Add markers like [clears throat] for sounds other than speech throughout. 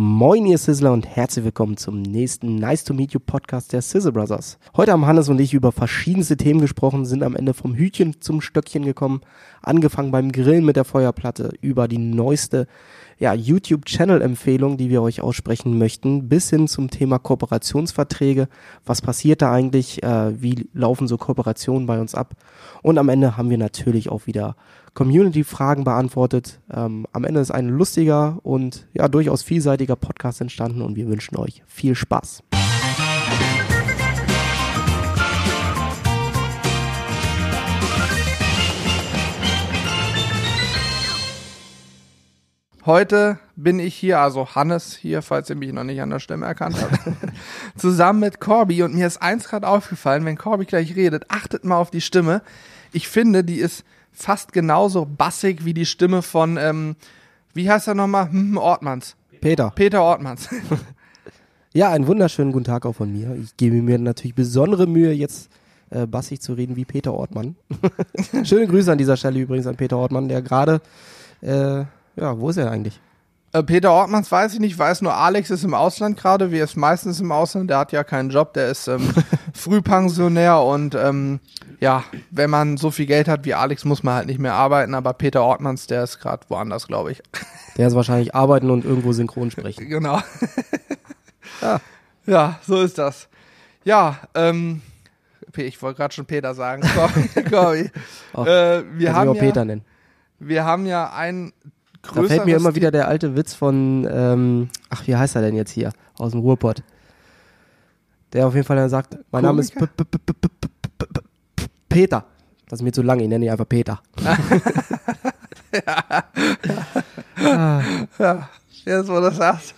Moin, ihr Sizzler und herzlich willkommen zum nächsten Nice to Meet You Podcast der Sizzle Brothers. Heute haben Hannes und ich über verschiedenste Themen gesprochen, sind am Ende vom Hütchen zum Stöckchen gekommen, angefangen beim Grillen mit der Feuerplatte, über die neueste ja, YouTube-Channel-Empfehlung, die wir euch aussprechen möchten, bis hin zum Thema Kooperationsverträge. Was passiert da eigentlich? Äh, wie laufen so Kooperationen bei uns ab? Und am Ende haben wir natürlich auch wieder Community-Fragen beantwortet. Ähm, am Ende ist ein lustiger und ja durchaus vielseitiger Podcast entstanden und wir wünschen euch viel Spaß. Heute bin ich hier, also Hannes hier, falls ihr mich noch nicht an der Stimme erkannt habt, [laughs] zusammen mit Corby und mir ist eins gerade aufgefallen, wenn Corby gleich redet, achtet mal auf die Stimme. Ich finde, die ist fast genauso bassig wie die Stimme von, ähm, wie heißt er nochmal? Hm, Ortmanns. Peter. Peter Ortmanns. [laughs] Ja, einen wunderschönen guten Tag auch von mir. Ich gebe mir natürlich besondere Mühe, jetzt äh, bassig zu reden wie Peter Ortmann. [laughs] Schöne Grüße an dieser Stelle übrigens an Peter Ortmann, der gerade, äh, ja, wo ist er eigentlich? Äh, Peter Ortmanns weiß ich nicht, weiß nur, Alex ist im Ausland gerade, wie er ist meistens im Ausland, der hat ja keinen Job, der ist ähm, [laughs] Frühpensionär und ähm, ja, wenn man so viel Geld hat wie Alex, muss man halt nicht mehr arbeiten, aber Peter Ortmanns, der ist gerade woanders, glaube ich. [laughs] Der ist wahrscheinlich arbeiten und irgendwo synchron sprechen. [laughs] Genau. Ja. Ja, so ist das. Ja, ähm, ich wollte gerade schon Peter sagen. Sorry, sorry. Ach, äh, wir, haben ja, Peter nennen. wir haben ja ein Da fällt mir immer wieder der alte Witz von, ähm, ach, wie heißt er denn jetzt hier? Aus dem Ruhrpott. Der auf jeden Fall dann sagt, mein Name ist Peter. Das ist mir zu lang, ich nenne ihn einfach Peter. [laughs] [laughs] Ja, jetzt wo du das sagst.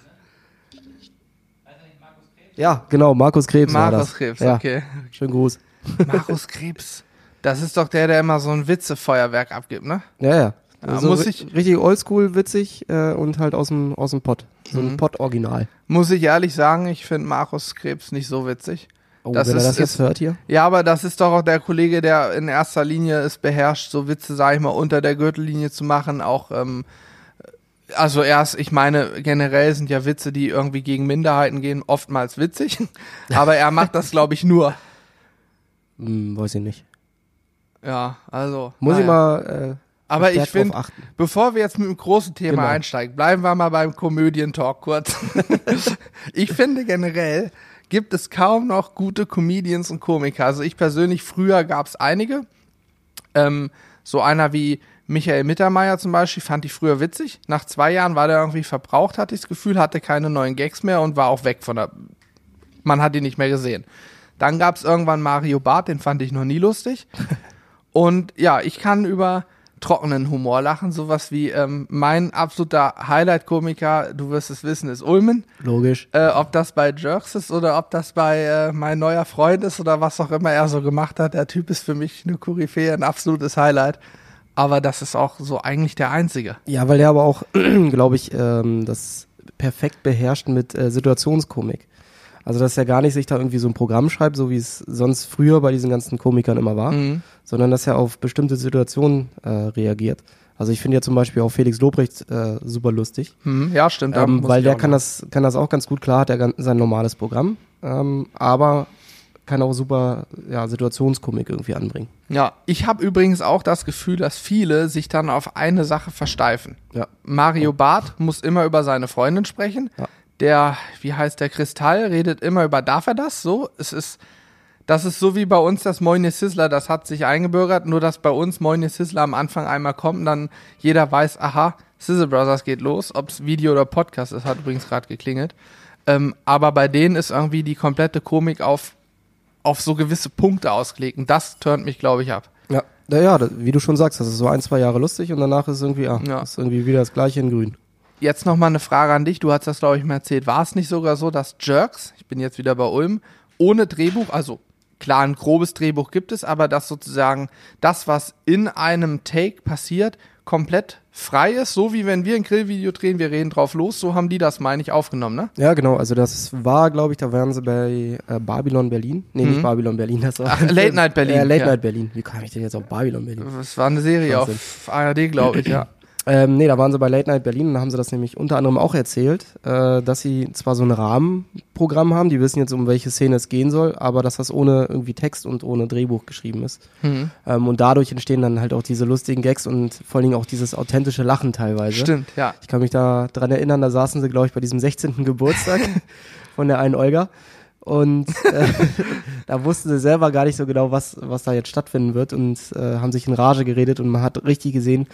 Ja, genau, Markus Krebs. Markus Krebs, ja. okay. Schönen Gruß. Markus Krebs. Das ist doch der, der immer so ein Witzefeuerwerk abgibt, ne? Ja, ja. Ja, so muss ich- richtig oldschool, witzig äh, und halt aus dem, aus dem Pott. So Mhm. ein Pott-Original. Muss ich ehrlich sagen, ich finde Markus Krebs nicht so witzig. Oh, Das wenn ist- er das jetzt ist- hört hier. Ja, aber das ist doch auch der Kollege, der in erster Linie es beherrscht, so Witze, sag ich mal, unter der Gürtellinie zu machen. Auch, ähm, also erst, ich meine, generell sind ja Witze, die irgendwie gegen Minderheiten gehen, oftmals witzig. [laughs] Aber er macht das, glaube ich, nur. Hm, weiß ich nicht. Ja, also. Muss ich naja. mal äh, Aber ich finde, bevor wir jetzt mit dem großen Thema Genau. einsteigen, bleiben wir mal beim Komödientalk kurz. [laughs] ich finde generell gibt es kaum noch gute Comedians und Komiker. Also ich persönlich, früher gab es einige. Ähm, so einer wie Michael Mittermeier zum Beispiel fand ich früher witzig. Nach zwei Jahren war der irgendwie verbraucht, hatte ich das Gefühl, hatte keine neuen Gags mehr und war auch weg von der. Man hat ihn nicht mehr gesehen. Dann gab es irgendwann Mario Barth, den fand ich noch nie lustig. [laughs] Und ja, ich kann über trockenen Humor lachen, sowas wie ähm, mein absoluter Highlight-Komiker, du wirst es wissen, ist Ulmen. Logisch. Äh, ob das bei Jerks ist oder ob das bei äh, mein neuer Freund ist oder was auch immer er so gemacht hat. Der Typ ist für mich eine Koryphäe, ein absolutes Highlight. Aber das ist auch so eigentlich der einzige. Ja, weil der aber auch, [clears throat] glaube ich, ähm, das perfekt beherrscht mit äh, Situationskomik. Also, dass er gar nicht sich da irgendwie so ein Programm schreibt, so wie es sonst früher bei diesen ganzen Komikern immer war, Mhm. sondern dass er auf bestimmte Situationen äh, reagiert. Also ich finde ja zum Beispiel auch Felix Lobrecht äh, super lustig, Mhm. Ja, stimmt. ähm, weil der kann das, kann das auch ganz gut, klar hat er sein normales Programm, ähm, aber kann auch super ja, Situationskomik irgendwie anbringen. Ja, ich habe übrigens auch das Gefühl, dass viele sich dann auf eine Sache versteifen. Ja. Mario Barth muss immer über seine Freundin sprechen. Ja. Der, wie heißt der Kristall, redet immer über, darf er das? So, es ist, das ist so wie bei uns das Moine Sizzler, das hat sich eingebürgert, nur dass bei uns Moine Sizzler am Anfang einmal kommt und dann jeder weiß, aha, Sizzle Brothers geht los, ob es Video oder Podcast ist, hat übrigens gerade geklingelt. Ähm, aber bei denen ist irgendwie die komplette Komik auf, auf so gewisse Punkte ausgelegt und das turnt mich, glaube ich, ab. Ja, ja, das, wie du schon sagst, das ist so ein, zwei Jahre lustig und danach ist es irgendwie, ah, Ja. ist irgendwie wieder das gleiche in grün. Jetzt noch mal eine Frage an dich. Du hast das, glaube ich, mal erzählt. War es nicht sogar so, dass Jerks, ich bin jetzt wieder bei Ulm, ohne Drehbuch, also klar, ein grobes Drehbuch gibt es, aber dass sozusagen das, was in einem Take passiert, komplett frei ist, so wie wenn wir ein Grillvideo drehen, wir reden drauf los, so haben die das, meine ich, aufgenommen, ne? Ja, genau. Also das war, glaube ich, da waren sie bei äh, Babylon Berlin. Nee, nicht Mhm. Babylon Berlin, das war Ach, Late Night Berlin, [laughs] Äh, Late ja. Night Berlin. Wie kam ich denn jetzt auf Babylon Berlin? Das war eine Serie Wahnsinn. auf ARD, glaube ich, ja. Ähm, nee, da waren sie bei Late Night Berlin und da haben sie das nämlich unter anderem auch erzählt, äh, dass sie zwar so ein Rahmenprogramm haben, die wissen jetzt, um welche Szene es gehen soll, aber dass das ohne irgendwie Text und ohne Drehbuch geschrieben ist. Mhm. Ähm, und dadurch entstehen dann halt auch diese lustigen Gags und vor allen Dingen auch dieses authentische Lachen teilweise. Stimmt, ja. Ich kann mich da dran erinnern, da saßen sie, glaube ich, bei diesem 16. Geburtstag [laughs] von der einen Olga. Und äh, [laughs] da wussten sie selber gar nicht so genau, was, was da jetzt stattfinden wird und äh, haben sich in Rage geredet und man hat richtig gesehen,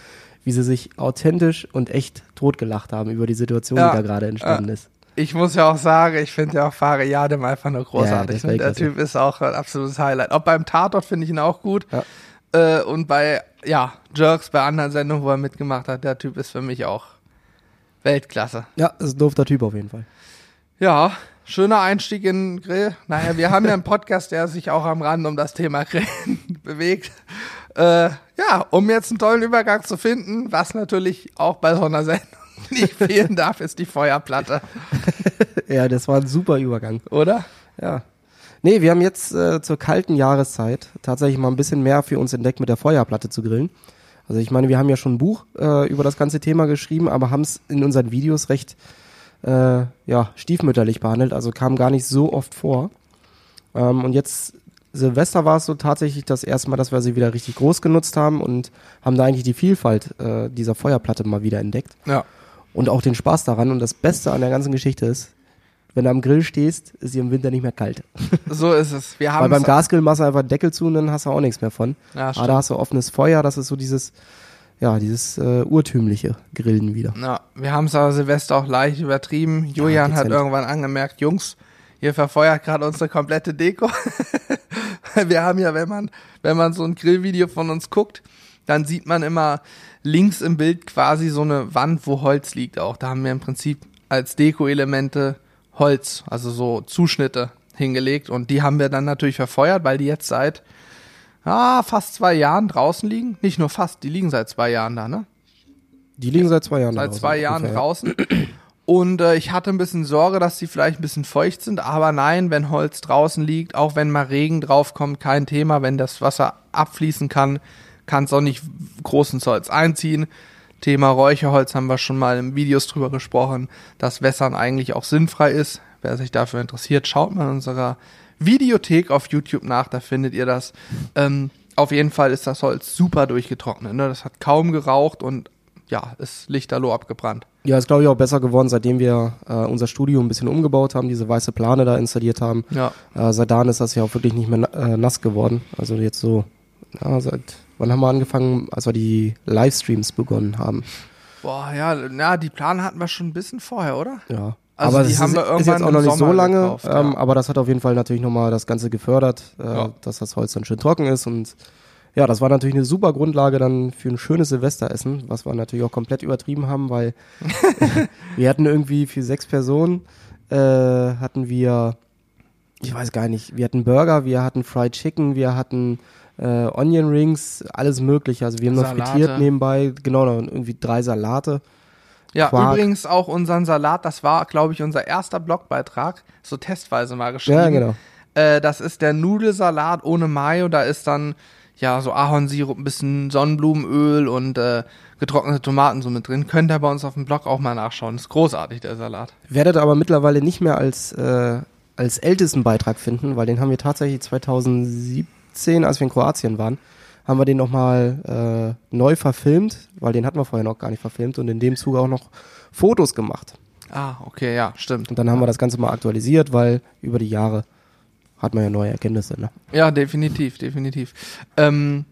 wie sie sich authentisch und echt totgelacht haben über die Situation, Ja. die da gerade entstanden ist. Ich muss ja auch sagen, ich finde ja auch Fahre Jadem einfach nur Ja, großartig. und der Weltklasse. Typ ist auch ein absolutes Highlight. Auch beim Tatort finde ich ihn auch gut. Ja. Äh, und bei, ja, Jerks, bei anderen Sendungen, wo er mitgemacht hat, der Typ ist für mich auch Weltklasse. Ja, ist ein doofer Typ auf jeden Fall. Ja, schöner Einstieg in Grill. Naja, wir haben ja einen Podcast, der sich auch am Rand um das Thema Grillen [laughs] bewegt. Äh, ja, um jetzt einen tollen Übergang zu finden, was natürlich auch bei so einer Sendung [laughs] nicht fehlen darf, ist die Feuerplatte, [laughs] Ja, das war ein super Übergang. oder? Ja. Nee, wir haben jetzt äh, zur kalten Jahreszeit tatsächlich mal ein bisschen mehr für uns entdeckt, mit der Feuerplatte zu grillen. Also ich meine, wir haben ja schon ein Buch äh, über das ganze Thema geschrieben, aber haben es in unseren Videos recht äh, ja, stiefmütterlich behandelt, also kam gar nicht so oft vor. Ähm, und jetzt Silvester war es so tatsächlich das erste Mal, dass wir sie wieder richtig groß genutzt haben und haben da eigentlich die Vielfalt äh, dieser Feuerplatte mal wieder entdeckt Ja. und auch den Spaß daran. Und das Beste an der ganzen Geschichte ist, wenn du am Grill stehst, ist sie im Winter nicht mehr kalt. [laughs] So ist es. Wir Weil haben beim Gasgrill machst du einfach Deckel zu und dann hast du auch nichts mehr von. Ja, Aber stimmt. da hast du offenes Feuer, das ist so dieses, ja, dieses äh, urtümliche Grillen wieder. Ja, wir haben es aber Silvester auch leicht übertrieben. Julian hat dezent. irgendwann angemerkt, Jungs, ihr verfeuert gerade unsere komplette Deko. [laughs] wir haben ja, wenn man, wenn man so ein Grillvideo von uns guckt, dann sieht man immer links im Bild quasi so eine Wand, wo Holz liegt auch. Da haben wir im Prinzip als Deko-Elemente Holz, also so Zuschnitte hingelegt und die haben wir dann natürlich verfeuert, weil die jetzt seit ah, fast zwei Jahren draußen liegen. Nicht nur fast, die liegen seit zwei Jahren da, ne? Die liegen seit zwei Jahren seit draußen zwei Jahren ungefähr, draußen. [clears throat] Und äh, ich hatte ein bisschen Sorge, dass die vielleicht ein bisschen feucht sind, aber nein, wenn Holz draußen liegt, auch wenn mal Regen draufkommt, kein Thema. Wenn das Wasser abfließen kann, kann es auch nicht groß ins Holz einziehen. Thema Räucherholz haben wir schon mal in Videos drüber gesprochen, dass Wässern eigentlich auch sinnfrei ist. Wer sich dafür interessiert, schaut mal in unserer Videothek auf YouTube nach, da findet ihr das. Ähm, auf jeden Fall ist das Holz super durchgetrocknet. Ne? Das hat kaum geraucht und ja, ist lichterloh abgebrannt. Ja, ist glaube ich auch besser geworden, seitdem wir äh, unser Studio ein bisschen umgebaut haben, diese weiße Plane da installiert haben. Ja. Äh, seit dann ist das ja auch wirklich nicht mehr äh, nass geworden. Also jetzt so, ja, seit wann haben wir angefangen, als wir die Livestreams begonnen haben? Boah, ja, na, die Plan hatten wir schon ein bisschen vorher, oder? Ja. Also aber die haben ist, wir ist irgendwann jetzt auch noch nicht so Sommer lange, gekauft, ähm, ja. aber das hat auf jeden Fall natürlich nochmal das Ganze gefördert, äh, Ja. dass das Holz dann schön trocken ist und ja, das war natürlich eine super Grundlage dann für ein schönes Silvesteressen, was wir natürlich auch komplett übertrieben haben, weil [laughs] wir hatten irgendwie für sechs Personen äh, hatten wir, ich weiß gar nicht, wir hatten Burger, wir hatten Fried Chicken, wir hatten äh, Onion Rings, alles mögliche. Also wir haben noch Salate. frittiert nebenbei, genau, irgendwie drei Salate. Ja, Quark. übrigens auch unseren Salat, das war, glaube ich, unser erster Blogbeitrag, so testweise mal geschrieben. Ja, genau. Äh, das ist der Nudelsalat ohne Mayo, da ist dann ja so Ahornsirup, ein bisschen Sonnenblumenöl und äh, getrocknete Tomaten so mit drin. Könnt ihr bei uns auf dem Blog auch mal nachschauen. Ist großartig, der Salat. Werdet aber mittlerweile nicht mehr als, äh, als ältesten Beitrag finden, weil den haben wir tatsächlich 2017, als wir in Kroatien waren, haben wir den nochmal äh, neu verfilmt, weil den hatten wir vorher noch gar nicht verfilmt und in dem Zuge auch noch Fotos gemacht. Ah, okay, ja, stimmt. Und dann haben wir das Ganze mal aktualisiert, weil über die Jahre hat man ja neue Erkenntnisse. Ne? Ja, definitiv, definitiv. Ähm,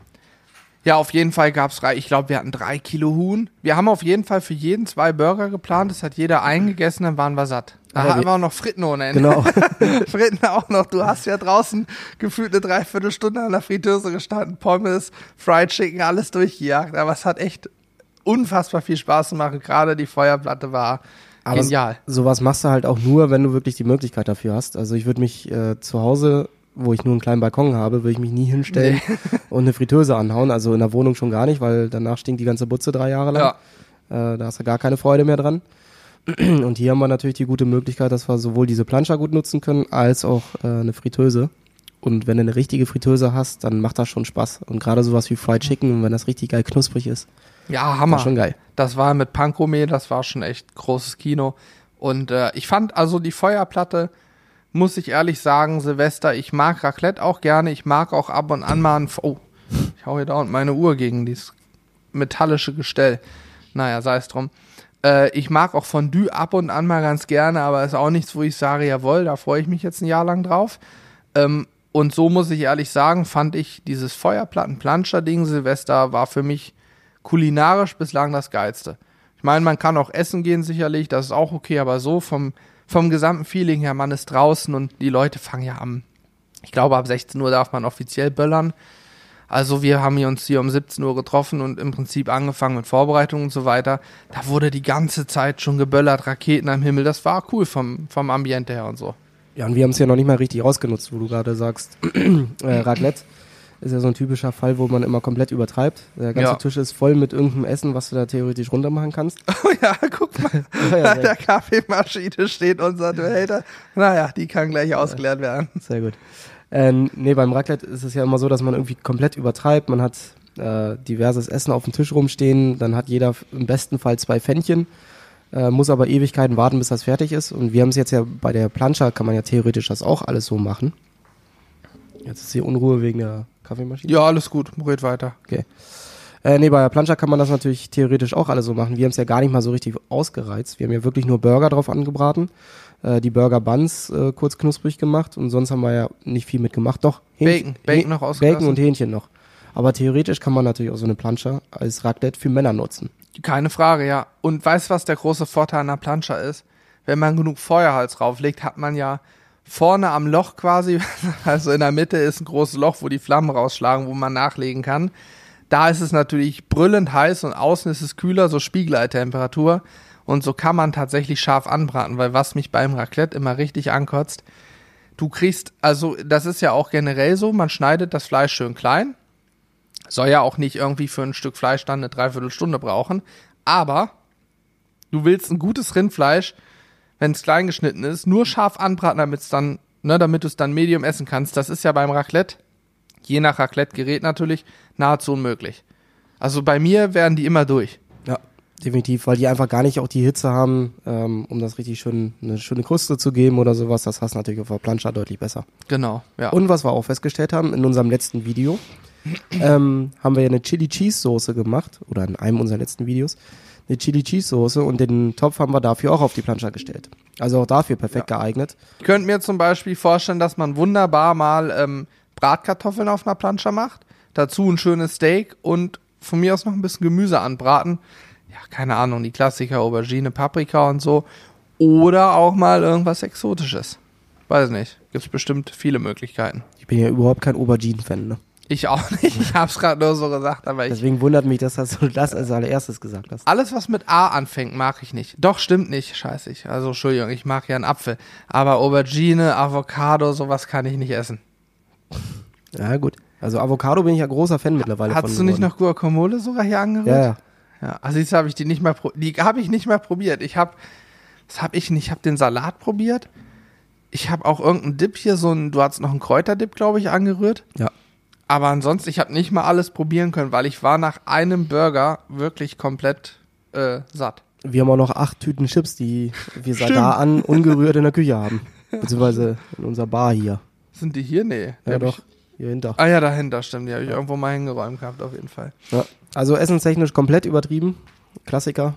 ja, auf jeden Fall gab's drei. Ich glaube, wir hatten drei Kilo Huhn. Wir haben auf jeden Fall für jeden zwei Burger geplant. Das hat jeder eingegessen, dann waren wir satt. Da Aber hatten wir- wir auch noch Fritten ohne Ende. Genau. [laughs] Fritten auch noch. Du hast ja draußen gefühlt eine Dreiviertelstunde an der Fritteuse gestanden. Pommes, Fried Chicken, alles durchgejagt. Aber es hat echt unfassbar viel Spaß gemacht. Gerade die Feuerplatte war Aber genial. Sowas machst du halt auch nur, wenn du wirklich die Möglichkeit dafür hast. Also ich würde mich äh, zu Hause, wo ich nur einen kleinen Balkon habe, würde ich mich nie hinstellen [laughs] und eine Fritteuse anhauen. Also in der Wohnung schon gar nicht, weil danach stinkt die ganze Butze drei Jahre lang. Ja. Äh, da hast du gar keine Freude mehr dran. [clears throat] Und hier haben wir natürlich die gute Möglichkeit, dass wir sowohl diese Planscher gut nutzen können, als auch äh, eine Fritteuse. Und wenn du eine richtige Fritteuse hast, dann macht das schon Spaß. Und gerade sowas wie Fried Chicken, wenn das richtig geil knusprig ist, Ja, Hammer. War schon geil. Das war mit Pankrome, das war schon echt großes Kino. Und äh, ich fand also die Feuerplatte, muss ich ehrlich sagen, Silvester, ich mag Raclette auch gerne. Ich mag auch ab und an mal ein. Oh, ich hau hier dauernd meine Uhr gegen dieses metallische Gestell. Naja, sei es drum. Äh, ich mag auch Fondue ab und an mal ganz gerne, aber ist auch nichts, wo ich sage, jawohl, da freue ich mich jetzt ein Jahr lang drauf. Ähm, und so muss ich ehrlich sagen, fand ich dieses Feuerplatten-Planscher-Ding Silvester war für mich kulinarisch bislang das Geilste. Ich meine, man kann auch essen gehen sicherlich, das ist auch okay, aber so vom, vom gesamten Feeling her, man ist draußen und die Leute fangen ja am, ich glaube ab 16 Uhr darf man offiziell böllern. Also wir haben uns hier um 17 Uhr getroffen und im Prinzip angefangen mit Vorbereitungen und so weiter. Da wurde die ganze Zeit schon geböllert, Raketen am Himmel. Das war cool vom, vom Ambiente her und so. Ja, und wir haben es ja noch nicht mal richtig ausgenutzt, wo du gerade sagst, [clears throat] äh, Raclette ist ja so ein typischer Fall, wo man immer komplett übertreibt. Der ganze Ja. Tisch ist voll mit irgendeinem Essen, was du da theoretisch runter machen kannst. [laughs] Oh ja, guck mal, [laughs] Ja, ja, an der Kaffeemaschine steht unser Behälter. Naja, die kann gleich ausgeleert werden. [laughs] Sehr gut. Ähm, nee, beim Raclette ist es ja immer so, dass man irgendwie komplett übertreibt. Man hat äh, diverses Essen auf dem Tisch rumstehen, dann hat jeder im besten Fall zwei Pfännchen, äh, muss aber Ewigkeiten warten, bis das fertig ist. Und wir haben es jetzt ja bei der Plancha, kann man ja theoretisch das auch alles so machen. Jetzt ist hier Unruhe wegen der Kaffeemaschine. Ja, alles gut, red weiter. Okay. Äh, nee, bei der Plancha kann man das natürlich theoretisch auch alles so machen. Wir haben es ja gar nicht mal so richtig ausgereizt. Wir haben ja wirklich nur Burger drauf angebraten, äh, die Burger Buns äh, kurz knusprig gemacht und sonst haben wir ja nicht viel mitgemacht. Doch, Bacon, Bacon noch ausgelassen. Bacon und Hähnchen noch. Aber theoretisch kann man natürlich auch so eine Plancha als Raclette für Männer nutzen. Keine Frage, ja. Und weißt du, was der große Vorteil einer Plancha ist? Wenn man genug Feuerholz drauflegt, hat man ja vorne am Loch quasi, [laughs] also in der Mitte ist ein großes Loch, wo die Flammen rausschlagen, wo man nachlegen kann. Da ist es natürlich brüllend heiß und außen ist es kühler, so Spiegeleittemperatur. Und so kann man tatsächlich scharf anbraten, weil was mich beim Raclette immer richtig ankotzt, du kriegst, also das ist ja auch generell so, man schneidet das Fleisch schön klein, soll ja auch nicht irgendwie für ein Stück Fleisch dann eine Dreiviertelstunde brauchen. Aber du willst ein gutes Rindfleisch, wenn es klein geschnitten ist, nur scharf anbraten, damit es dann, ne, damit du es dann medium essen kannst. Das ist ja beim Raclette, je nach Raclette-Gerät natürlich, nahezu unmöglich. Also bei mir werden die immer durch. Ja, definitiv, weil die einfach gar nicht auch die Hitze haben, ähm, um das richtig schön, eine schöne Kruste zu geben oder sowas. Das hast du natürlich auf der Plancha deutlich besser. Genau, ja. Und was wir auch festgestellt haben in unserem letzten Video, ähm, haben wir ja eine Chili Cheese Soße gemacht oder in einem unserer letzten Videos eine Chili Cheese Soße und den Topf haben wir dafür auch auf die Plancha gestellt. Also auch dafür perfekt geeignet. Ich könnte mir zum Beispiel vorstellen, dass man wunderbar mal ähm, Bratkartoffeln auf einer Plancha macht, dazu ein schönes Steak und von mir aus noch ein bisschen Gemüse anbraten. Ja, keine Ahnung, die Klassiker, Aubergine, Paprika und so. Oder auch mal irgendwas Exotisches. Weiß nicht. Gibt's bestimmt viele Möglichkeiten. Ich bin ja überhaupt kein Aubergine-Fan. Ne? Ich auch nicht. Ich hab's gerade nur so gesagt, aber ich. Deswegen wundert mich, dass du das als allererstes gesagt hast. Alles, was mit A anfängt, mag ich nicht. Doch, stimmt nicht. Scheiße. Ich, also, Entschuldigung, ich mag ja einen Apfel. Aber Aubergine, Avocado, sowas kann ich nicht essen. Ja, gut. Also Avocado bin ich ja großer Fan mittlerweile Hattest du nicht geworden. noch Guacamole sogar hier angerührt? Ja, ja. Ja, also jetzt habe ich die nicht mehr, pro- die habe ich nicht mehr probiert. Ich habe, was habe ich nicht? Ich habe den Salat probiert. Ich habe auch irgendeinen Dip hier, so ein, du hast noch einen Kräuterdip, glaube ich, angerührt. Ja. Aber ansonsten, ich habe nicht mal alles probieren können, weil ich war nach einem Burger wirklich komplett äh, satt. Wir haben auch noch acht Tüten Chips, die wir seit da an [laughs] ungerührt in der Küche haben. Beziehungsweise in unserer Bar hier. Sind die hier? Nee. Ja, doch. Hier hinter. ah ja, dahinter, stimmt. Die habe ich irgendwo mal hingeräumt gehabt, auf jeden Fall. Ja. Also essenstechnisch komplett übertrieben. Klassiker.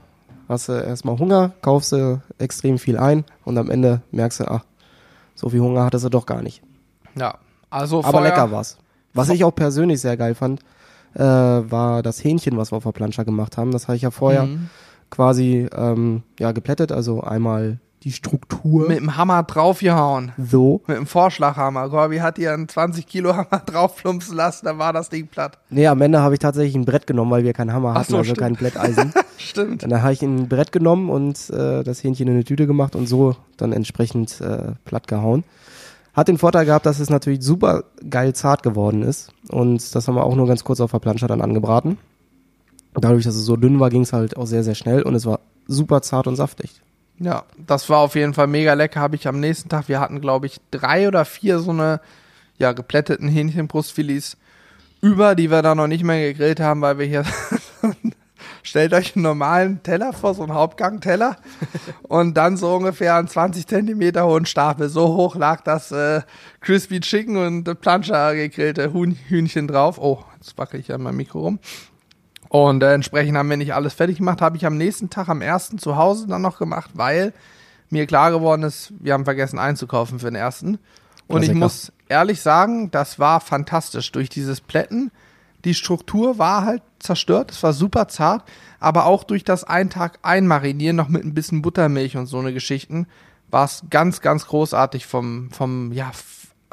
Hast du erstmal Hunger, kaufst du extrem viel ein und am Ende merkst du, ach, so viel Hunger hattest du doch gar nicht. Ja, also Aber Feuer- lecker war's. Was ich auch persönlich sehr geil fand, äh, war das Hähnchen, was wir auf der Plancha gemacht haben. Das habe ich ja vorher Mhm. quasi ähm, ja geplättet. Also einmal die Struktur Mit dem Hammer draufgehauen. so. Mit dem Vorschlaghammer. Gorbi hat hier einen 20 Kilo Hammer [laughs] draufplumpsen lassen, dann war das Ding platt. Nee, am Ende habe ich tatsächlich ein Brett genommen, weil wir keinen Hammer hatten, so, also stimmt. kein Plätteisen. [laughs] Stimmt. Und dann habe ich ein Brett genommen und äh, das Hähnchen in eine Tüte gemacht und so dann entsprechend äh, platt gehauen. Hat den Vorteil gehabt, dass es natürlich super geil zart geworden ist. Und das haben wir auch nur ganz kurz auf der Plancha dann angebraten. Dadurch, dass es so dünn war, ging es halt auch sehr, sehr schnell und es war super zart und saftig. Ja, das war auf jeden Fall mega lecker. Habe ich am nächsten Tag, wir hatten glaube ich drei oder vier so eine, ja, geplätteten Hähnchenbrustfilis über, die wir da noch nicht mehr gegrillt haben, weil wir hier stellt euch einen normalen Teller vor, so einen Hauptgang-Teller und dann so ungefähr einen 20 Zentimeter hohen Stapel. So hoch lag das äh, Crispy Chicken und Plancha gegrillte Huhn Hühnchen drauf. Oh, jetzt wackel ich ja mein Mikro rum. Und äh, entsprechend haben wir nicht alles fertig gemacht. Habe ich am nächsten Tag, am ersten zu Hause dann noch gemacht, weil mir klar geworden ist, wir haben vergessen einzukaufen für den ersten. Und ich muss ehrlich sagen, das war fantastisch. Durch dieses Plätten, die Struktur war halt zerstört, es war super zart, aber auch durch das einen Tag einmarinieren, noch mit ein bisschen Buttermilch und so eine Geschichten, war es ganz, ganz großartig vom, vom, ja,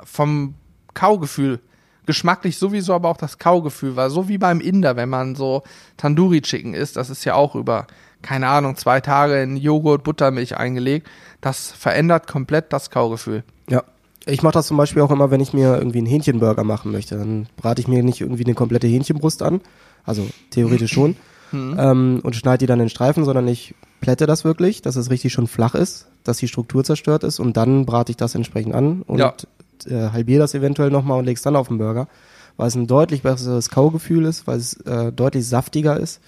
vom Kaugefühl. Geschmacklich sowieso, aber auch das Kaugefühl war so wie beim Inder, wenn man so Tandoori Chicken isst. Das ist ja auch über, keine Ahnung, zwei Tage in Joghurt, Buttermilch eingelegt. Das verändert komplett das Kaugefühl. Ja. Ich mache das zum Beispiel auch immer, wenn ich mir irgendwie einen Hähnchenburger machen möchte. Dann brate ich mir nicht irgendwie eine komplette Hähnchenbrust an, also theoretisch schon, Mhm. ähm, und schneide die dann in Streifen, sondern ich plätte das wirklich, dass es richtig schon flach ist, dass die Struktur zerstört ist und dann brate ich das entsprechend an und Ja. äh, halbiere das eventuell nochmal und lege es dann auf den Burger, weil es ein deutlich besseres Kaugefühl ist, weil es äh, deutlich saftiger ist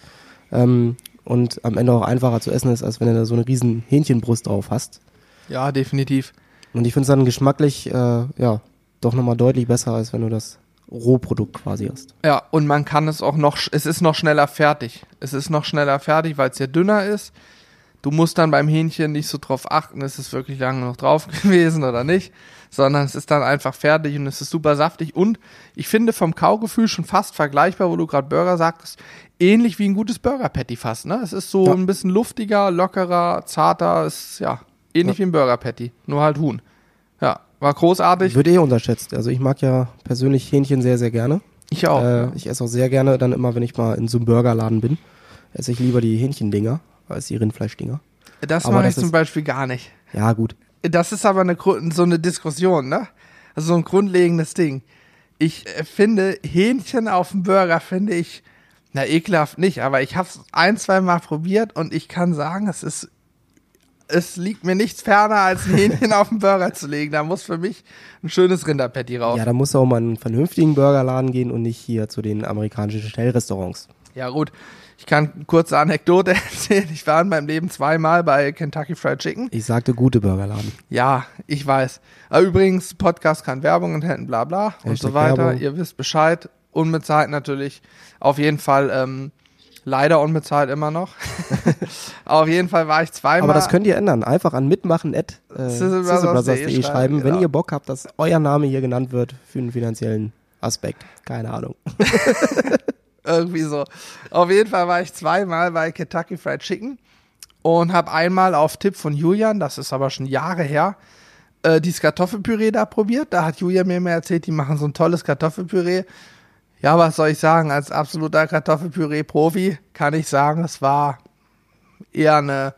ähm, und am Ende auch einfacher zu essen ist, als wenn du da so eine riesen Hähnchenbrust drauf hast. Ja, definitiv. Und ich finde es dann geschmacklich, äh, ja, doch nochmal deutlich besser, als wenn du das Rohprodukt quasi hast. Ja, und man kann es auch noch, es ist noch schneller fertig. Es ist noch schneller fertig, weil es ja dünner ist. Du musst dann beim Hähnchen nicht so drauf achten, ist es wirklich lange noch drauf [laughs] gewesen oder nicht, sondern es ist dann einfach fertig und es ist super saftig. Und ich finde vom Kaugefühl schon fast vergleichbar, wo du gerade Burger sagtest, ähnlich wie ein gutes Burger Patty fast. Ne? Es ist so Ja. ein bisschen luftiger, lockerer, zarter, ist ja ähnlich Ja. wie ein Burger Patty, nur halt Huhn. Ja, war großartig. Wird eh unterschätzt. Also ich mag ja persönlich Hähnchen sehr, sehr gerne. Ich auch. äh, ja. Ich esse auch sehr gerne dann immer, wenn ich mal in so einem Burgerladen bin, esse ich lieber die Hähnchendinger als die Rindfleischdinger. Das aber mache ich zum Beispiel gar nicht. Ja, gut. Das ist aber eine, so eine Diskussion, ne? Also so ein grundlegendes Ding. Ich äh, finde, Hähnchen auf dem Burger finde ich, na ekelhaft nicht, aber ich habe es ein, zwei Mal probiert und ich kann sagen, es ist, es liegt mir nichts ferner, als ein Hähnchen auf den Burger zu legen. Da muss für mich ein schönes Rinderpatty rauf. Ja, da musst du auch mal in einen vernünftigen Burgerladen gehen und nicht hier zu den amerikanischen Schnellrestaurants. Ja, gut. Ich kann eine kurze Anekdote [laughs] erzählen. Ich war in meinem Leben zweimal bei Kentucky Fried Chicken. Ich sagte gute Burgerladen. Ja, ich weiß. Übrigens, Podcast kann Werbung enthalten, bla bla und Hashtag so weiter. Werbung. Ihr wisst Bescheid. Unbezahlt natürlich. Auf jeden Fall, ähm, leider unbezahlt immer noch. [laughs] Auf jeden Fall war ich zweimal. Aber das könnt ihr ändern. Einfach an mitmachen at äh, sizzlebrothers.de schreiben, schreiben, wenn genau. ihr Bock habt, dass euer Name hier genannt wird für einen finanziellen Aspekt. Keine Ahnung. [laughs] Irgendwie so. Auf jeden Fall war ich zweimal bei Kentucky Fried Chicken und habe einmal auf Tipp von Julian, das ist aber schon Jahre her, äh, dieses Kartoffelpüree da probiert. Da hat Julian mir mal erzählt, die machen so ein tolles Kartoffelpüree. Ja, was soll ich sagen? Als absoluter Kartoffelpüree-Profi kann ich sagen, es war eher eine,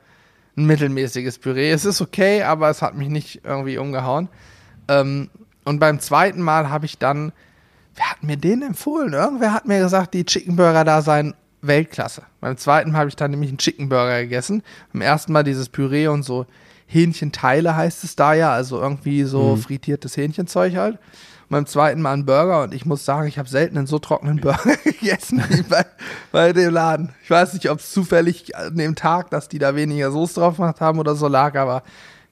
ein mittelmäßiges Püree. Es ist okay, aber es hat mich nicht irgendwie umgehauen. Ähm, und beim zweiten Mal habe ich dann, wer hat mir den empfohlen? Irgendwer hat mir gesagt, die Chicken Burger da seien Weltklasse. Beim zweiten Mal habe ich dann nämlich einen Chicken Burger gegessen. Beim ersten Mal dieses Püree und so Hähnchenteile heißt es da ja, also irgendwie so frittiertes Hähnchenzeug halt. Beim zweiten Mal einen Burger und ich muss sagen, ich habe selten einen so trockenen Burger [laughs] gegessen wie bei, bei dem Laden. Ich weiß nicht, ob es zufällig an dem Tag, dass die da weniger Soße drauf gemacht haben oder so lag, aber